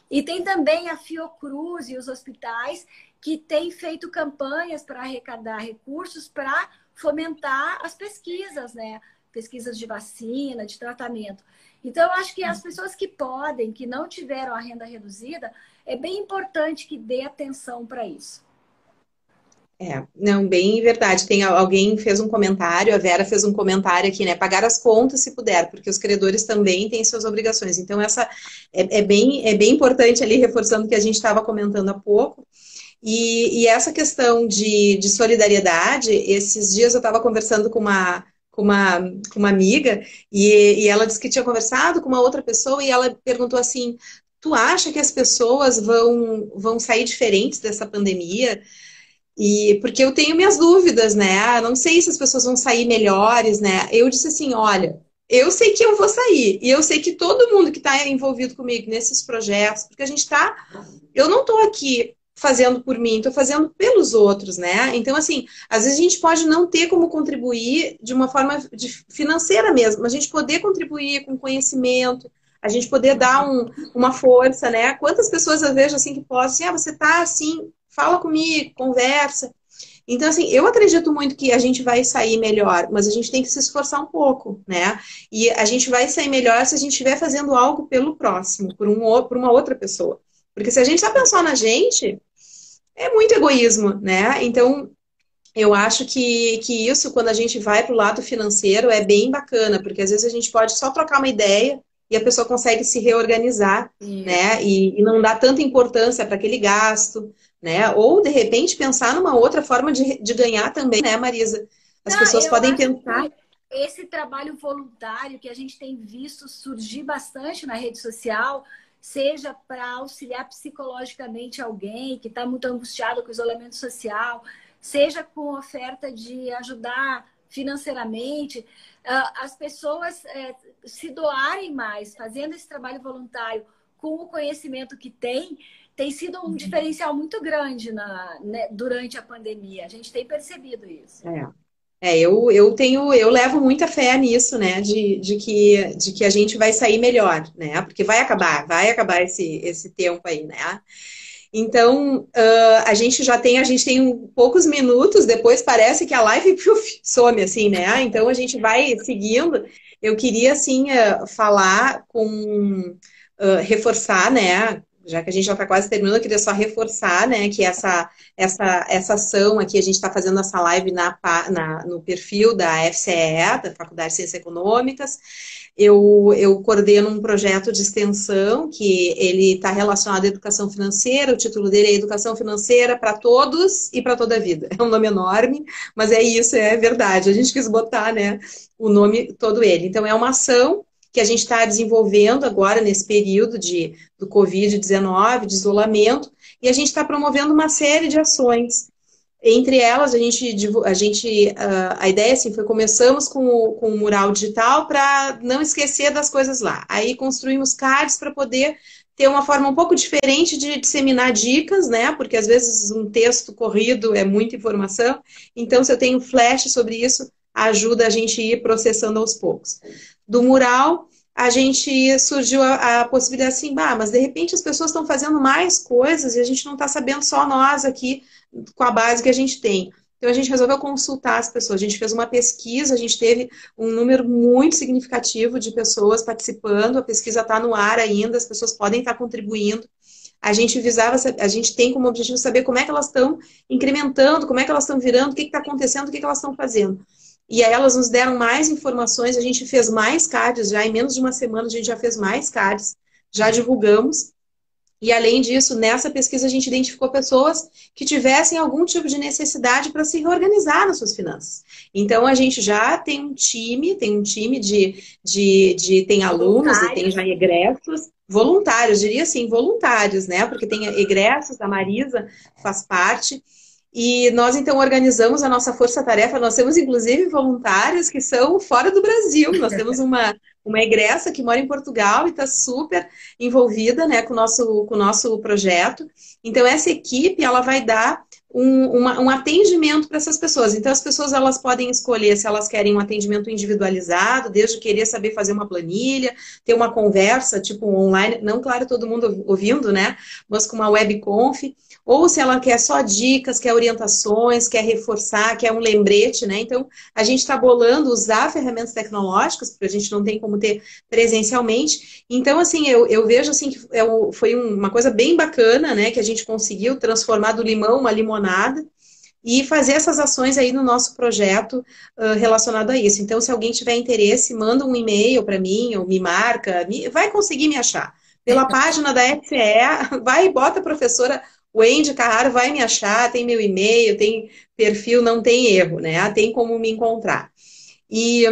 E tem também a Fiocruz e os hospitais que têm feito campanhas para arrecadar recursos para fomentar as pesquisas, né? Pesquisas de vacina, de tratamento. Então, eu acho que as pessoas que podem, que não tiveram a renda reduzida, é bem importante que dê atenção para isso. É, não, bem verdade. Tem alguém fez um comentário, a Vera fez um comentário aqui, né? Pagar as contas se puder, porque os credores também têm suas obrigações. Então, essa é, é bem, é bem importante ali, reforçando o que a gente estava comentando há pouco. E, e essa questão de, de solidariedade, esses dias eu estava conversando com uma, com uma, com uma amiga e, e ela disse que tinha conversado com uma outra pessoa e ela perguntou assim: Tu acha que as pessoas vão, vão sair diferentes dessa pandemia? E porque eu tenho minhas dúvidas, né? Não sei se as pessoas vão sair melhores, né? Eu disse assim: olha, eu sei que eu vou sair. E eu sei que todo mundo que está envolvido comigo nesses projetos, porque a gente está. Eu não estou aqui fazendo por mim, estou fazendo pelos outros, né? Então, assim, às vezes a gente pode não ter como contribuir de uma forma de, financeira mesmo, mas a gente poder contribuir com conhecimento, a gente poder dar um, uma força, né? Quantas pessoas eu vejo assim que possam, assim, ah, você tá assim, fala comigo, conversa. Então, assim, eu acredito muito que a gente vai sair melhor, mas a gente tem que se esforçar um pouco, né? E a gente vai sair melhor se a gente estiver fazendo algo pelo próximo, por, um, por uma outra pessoa. Porque se a gente só pensar na gente, é muito egoísmo, né? Então, eu acho que, que isso, quando a gente vai para o lado financeiro, é bem bacana, porque às vezes a gente pode só trocar uma ideia e a pessoa consegue se reorganizar, né? E, e, não dar tanta importância para aquele gasto, né? Ou, de repente, pensar numa outra forma de, de ganhar também, né, Marisa? As não, pessoas podem pensar. Esse trabalho voluntário que a gente tem visto surgir bastante na rede social, seja para auxiliar psicologicamente alguém que está muito angustiado com o isolamento social, seja com oferta de ajudar financeiramente, as pessoas eh, se doarem mais, fazendo esse trabalho voluntário com o conhecimento que tem, tem sido um uhum. diferencial muito grande na, né, durante a pandemia. A gente tem percebido isso. É. É, eu, eu tenho, eu levo muita fé nisso, né? De, de, que, de que a gente vai sair melhor, né? Porque vai acabar, vai acabar esse, esse tempo aí, né? Então, uh, a gente já tem, a gente tem poucos minutos, depois parece que a live puf, some, assim, né? Então, a gente vai seguindo. Eu queria, assim, uh, falar com... Uh, reforçar, né? Já que a gente já está quase terminando, eu queria só reforçar, né, que essa, essa, essa ação aqui, a gente está fazendo essa live na, na, no perfil da FCE, da Faculdade de Ciências Econômicas. Eu, eu coordeno um projeto de extensão que ele está relacionado à educação financeira, o título dele é Educação Financeira para Todos e para Toda a Vida. É um nome enorme, mas é isso, é verdade. A gente quis botar, né, o nome todo ele. Então, é uma ação que a gente está desenvolvendo agora nesse período de, do Covid-19, de isolamento, e a gente está promovendo uma série de ações. Entre elas, a gente, a, gente, ah, a ideia assim, foi começamos com o, com o mural digital para não esquecer das coisas lá. Aí construímos cards para poder ter uma forma um pouco diferente de disseminar dicas, né? Porque às vezes um texto corrido é muita informação. Então, se eu tenho flash sobre isso, ajuda a gente a ir processando aos poucos do mural, a gente surgiu a, a possibilidade assim, bah, mas de repente as pessoas estão fazendo mais coisas e a gente não está sabendo só nós aqui com a base que a gente tem. Então a gente resolveu consultar as pessoas. A gente fez uma pesquisa, a gente teve um número muito significativo de pessoas participando. A pesquisa está no ar ainda, as pessoas podem estar tá contribuindo. A gente visava, a gente tem como objetivo saber como é que elas estão incrementando, como é que elas estão virando, o que está acontecendo, o que, que elas estão fazendo. E aí elas nos deram mais informações, a gente fez mais cards já, em menos de uma semana a gente já fez mais cards, já divulgamos. E além disso, nessa pesquisa a gente identificou pessoas que tivessem algum tipo de necessidade para se reorganizar nas suas finanças. Então a gente já tem um time, tem um time de, de, de tem alunos e tem já egressos, voluntários, diria assim, voluntários, né? Porque tem egressos, a Marisa faz parte. E nós, então, organizamos a nossa força-tarefa. Nós temos, inclusive, voluntários que são fora do Brasil. Nós temos uma, uma egressa que mora em Portugal e está super envolvida né, com o nosso, com o nosso projeto. Então, essa equipe ela vai dar um, uma, um atendimento para essas pessoas. Então, as pessoas elas podem escolher se elas querem um atendimento individualizado, desde querer saber fazer uma planilha, ter uma conversa, tipo online, não, claro, todo mundo ouvindo, né? Mas com uma webconf ou se ela quer só dicas, quer orientações, quer reforçar, quer um lembrete, né? Então, a gente está bolando usar ferramentas tecnológicas, porque a gente não tem como ter presencialmente. Então, assim, eu, eu vejo assim que é foi uma coisa bem bacana, né? Que a gente conseguiu transformar do limão uma limonada e fazer essas ações aí no nosso projeto uh, relacionado a isso. Então, se alguém tiver interesse, manda um e-mail para mim ou me marca, me, vai conseguir me achar. Pela página da FCE, vai e bota a professora o Andy Carraro vai me achar, tem meu e-mail, tem perfil, não tem erro, né? Ah, tem como me encontrar. E,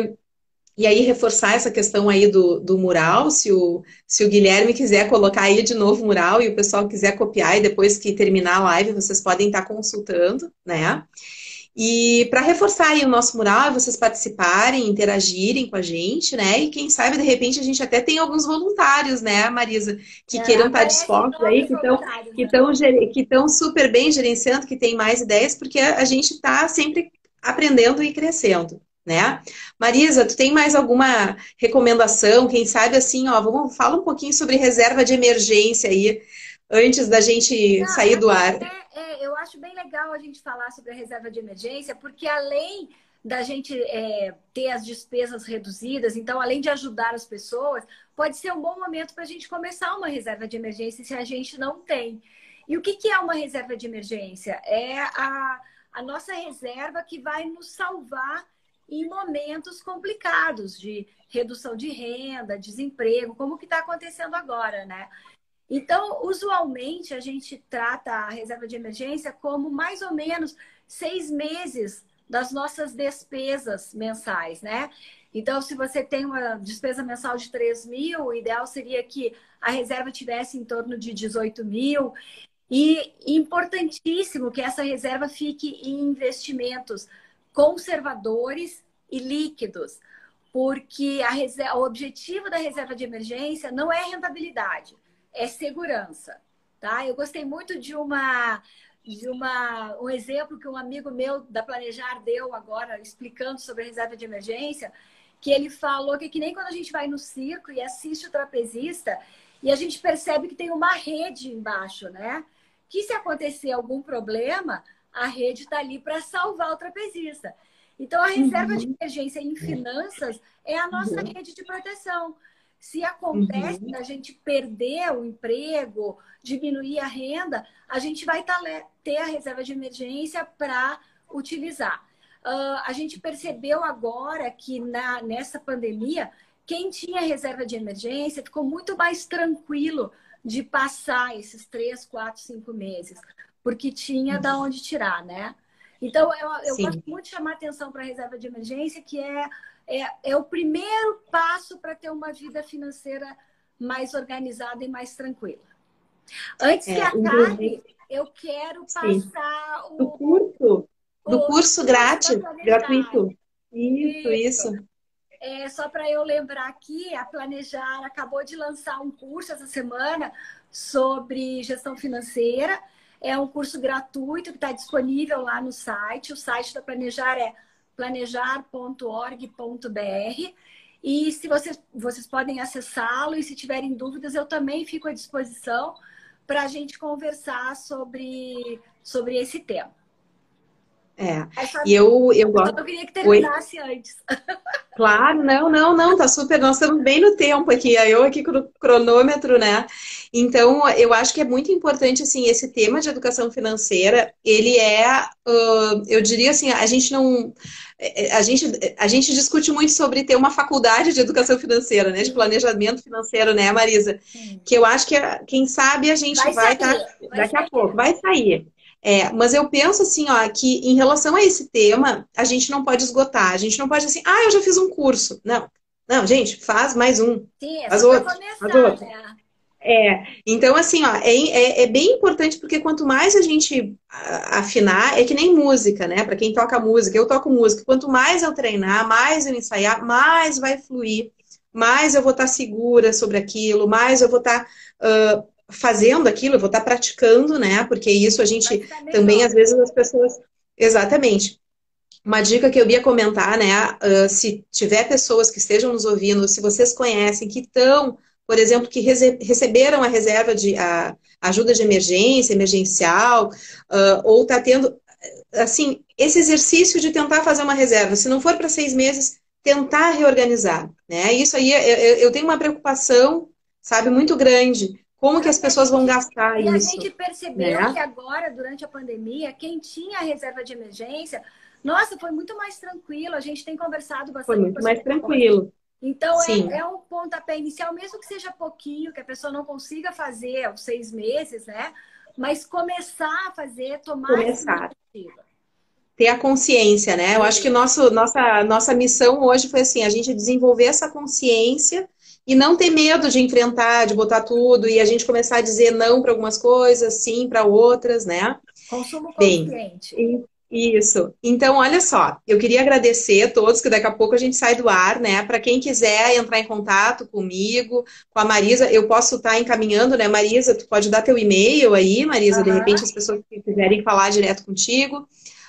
e aí, reforçar essa questão aí do, do mural, se o, se o Guilherme quiser colocar aí de novo o mural e o pessoal quiser copiar, e depois que terminar a live, vocês podem estar consultando, né? E para reforçar aí o nosso mural, vocês participarem, interagirem com a gente, né? E quem sabe, de repente, a gente até tem alguns voluntários, né, Marisa, que é, queiram estar dispostos aí, que estão que estão que estão super bem gerenciando, que tem mais ideias, porque a gente está sempre aprendendo e crescendo, né? Marisa, tu tem mais alguma recomendação? Quem sabe assim, ó, vamos fala um pouquinho sobre reserva de emergência aí antes da gente Não, sair do ar. É é, eu acho bem legal a gente falar sobre a reserva de emergência, porque além da gente é, ter as despesas reduzidas, então, além de ajudar as pessoas, pode ser um bom momento para a gente começar uma reserva de emergência se a gente não tem. E o que, que é uma reserva de emergência? É a, a nossa reserva que vai nos salvar em momentos complicados de redução de renda, desemprego, como que está acontecendo agora, né? Então, usualmente, a gente trata a reserva de emergência como mais ou menos seis meses das nossas despesas mensais, né? Então, se você tem uma despesa mensal de 3 mil, o ideal seria que a reserva tivesse em torno de 18 mil. E importantíssimo que essa reserva fique em investimentos conservadores e líquidos, porque a reserva, o objetivo da reserva de emergência não é rentabilidade é segurança, tá? Eu gostei muito de uma de uma, um exemplo que um amigo meu da Planejar deu agora, explicando sobre a reserva de emergência, que ele falou que que nem quando a gente vai no circo e assiste o trapezista e a gente percebe que tem uma rede embaixo, né? Que se acontecer algum problema, a rede está ali para salvar o trapezista. Então, a reserva uhum. de emergência em finanças é a nossa uhum. rede de proteção. Se acontece uhum. a gente perder o emprego, diminuir a renda, a gente vai tá ter a reserva de emergência para utilizar. Uh, a gente percebeu agora que na, nessa pandemia, quem tinha reserva de emergência ficou muito mais tranquilo de passar esses três, quatro, cinco meses, porque tinha uhum. da onde tirar, né? Então, eu, eu gosto muito de chamar atenção para a reserva de emergência, que é, é, é o primeiro passo para ter uma vida financeira mais organizada e mais tranquila. Antes é, que acabe, eu quero passar o. Do curso, do o, curso grátis, gratuito. Isso, isso. isso. É, só para eu lembrar aqui, a Planejar acabou de lançar um curso essa semana sobre gestão financeira. É um curso gratuito que está disponível lá no site. O site da Planejar é planejar.org.br. E se vocês, vocês podem acessá-lo e se tiverem dúvidas, eu também fico à disposição para a gente conversar sobre, sobre esse tema. É. E eu, eu gosto. Eu queria que terminasse Oi? antes. Claro, não, não, não, tá super. Nós estamos bem no tempo aqui, eu aqui com o cronômetro, né? Então, eu acho que é muito importante, assim, esse tema de educação financeira, ele é, uh, eu diria assim, a gente não. É, é, a gente, a gente discute muito sobre ter uma faculdade de educação financeira, né? De planejamento financeiro, né, Marisa? Que eu acho que, quem sabe, a gente vai estar. Tá, daqui sair. a pouco, vai sair. É, mas eu penso assim, ó, que em relação a esse tema, a gente não pode esgotar. A gente não pode assim, ah, eu já fiz um curso. Não. Não, gente, faz mais um. Sim, é faz outro. Começar, faz outro. Né? É, então assim, ó, é, é, é, bem importante porque quanto mais a gente afinar, é que nem música, né? Para quem toca música, eu toco música. Quanto mais eu treinar, mais eu ensaiar, mais vai fluir, mais eu vou estar segura sobre aquilo, mais eu vou estar uh, fazendo aquilo, eu vou estar praticando, né? Porque isso a gente também, às vezes, as pessoas. Exatamente. Uma dica que eu ia comentar, né? Uh, se tiver pessoas que estejam nos ouvindo, se vocês conhecem, que estão, por exemplo, que receberam a reserva de a ajuda de emergência, emergencial, uh, ou está tendo, assim, esse exercício de tentar fazer uma reserva, se não for para seis meses, tentar reorganizar, né? Isso aí, eu, eu tenho uma preocupação, sabe, muito grande, como que as pessoas vão gastar e isso? E a gente percebeu né? que agora, durante a pandemia, quem tinha reserva de emergência, nossa, foi muito mais tranquilo. A gente tem conversado bastante. Foi muito mais tranquilo. Então, é, é, um pontapé inicial, mesmo que seja pouquinho, que a pessoa não consiga fazer aos seis meses, né? Mas começar a fazer, tomar começar. Ter a consciência, né? Eu acho que nosso, nossa, nossa missão hoje foi assim, a gente desenvolver essa consciência e não ter medo de enfrentar, de botar tudo e a gente começar a dizer não para algumas coisas, sim para outras, né? Consumo consciente. Bem, isso. Então, olha só, eu queria agradecer a todos, que daqui a pouco a gente sai do ar, né? Para quem quiser entrar em contato comigo, com a Marisa, eu posso estar tá encaminhando, né? Marisa, tu pode dar teu e-mail aí, Marisa, uhum. de repente as pessoas que quiserem falar direto contigo.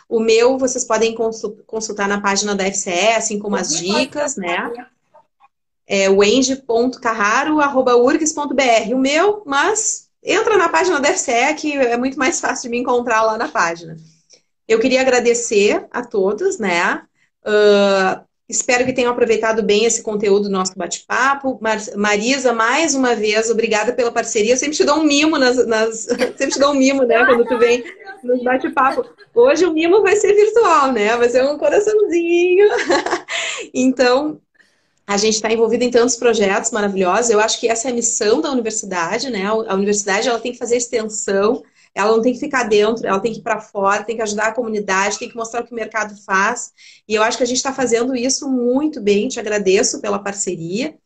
O meu, vocês podem consultar na página da FCE, assim como as dicas, né? É. O meu, mas entra na página da FCE, que é muito mais fácil de me encontrar lá na página. Eu queria agradecer a todos, né? Uh, espero que tenham aproveitado bem esse conteúdo do nosso bate-papo. Mar Marisa, mais uma vez, obrigada pela parceria. Eu sempre te dou um mimo nas. nas... sempre te dou um mimo, né? Quando tu vem nos bate-papo. Hoje o mimo vai ser virtual, né? Vai ser um coraçãozinho. então, a gente está envolvido em tantos projetos maravilhosos. Eu acho que essa é a missão da universidade, né? A universidade ela tem que fazer extensão, ela não tem que ficar dentro, ela tem que ir para fora, tem que ajudar a comunidade, tem que mostrar o que o mercado faz. E eu acho que a gente está fazendo isso muito bem. Te agradeço pela parceria.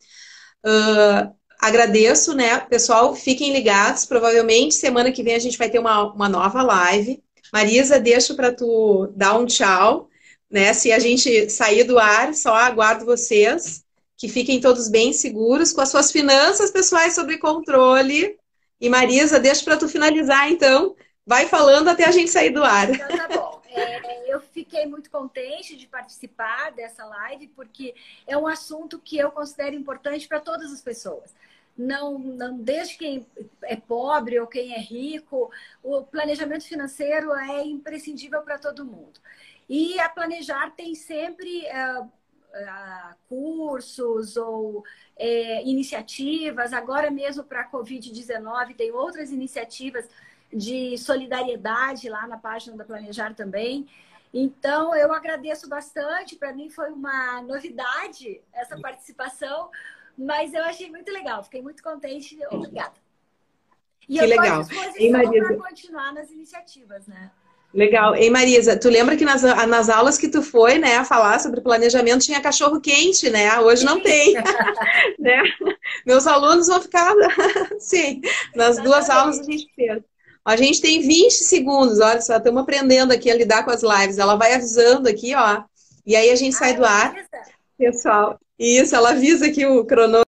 Uh, agradeço, né? Pessoal, fiquem ligados. Provavelmente semana que vem a gente vai ter uma, uma nova live. Marisa, deixo para tu dar um tchau. Né? Se a gente sair do ar, só aguardo vocês que fiquem todos bem seguros com as suas finanças pessoais sob controle. E Marisa, deixa para tu finalizar, então. Vai falando até a gente sair do ar. Então, tá bom. É, eu fiquei muito contente de participar dessa live, porque é um assunto que eu considero importante para todas as pessoas. Não, não desde quem é pobre ou quem é rico, o planejamento financeiro é imprescindível para todo mundo. E a Planejar tem sempre uh, uh, cursos ou é, iniciativas. Agora mesmo para a Covid-19 tem outras iniciativas de solidariedade lá na página da Planejar também. Então, eu agradeço bastante. Para mim foi uma novidade essa participação, mas eu achei muito legal. Fiquei muito contente. Obrigada. E que eu legal. para continuar nas iniciativas, né? Legal. Ei, Marisa, tu lembra que nas, nas aulas que tu foi, né, a falar sobre planejamento tinha cachorro quente, né? Hoje não tem. né? Meus alunos vão ficar, sim, nas duas aulas a gente fez. A gente tem 20 segundos, olha só, estamos aprendendo aqui a lidar com as lives. Ela vai avisando aqui, ó. E aí a gente sai do ar. Pessoal, isso, ela avisa aqui o cronômetro.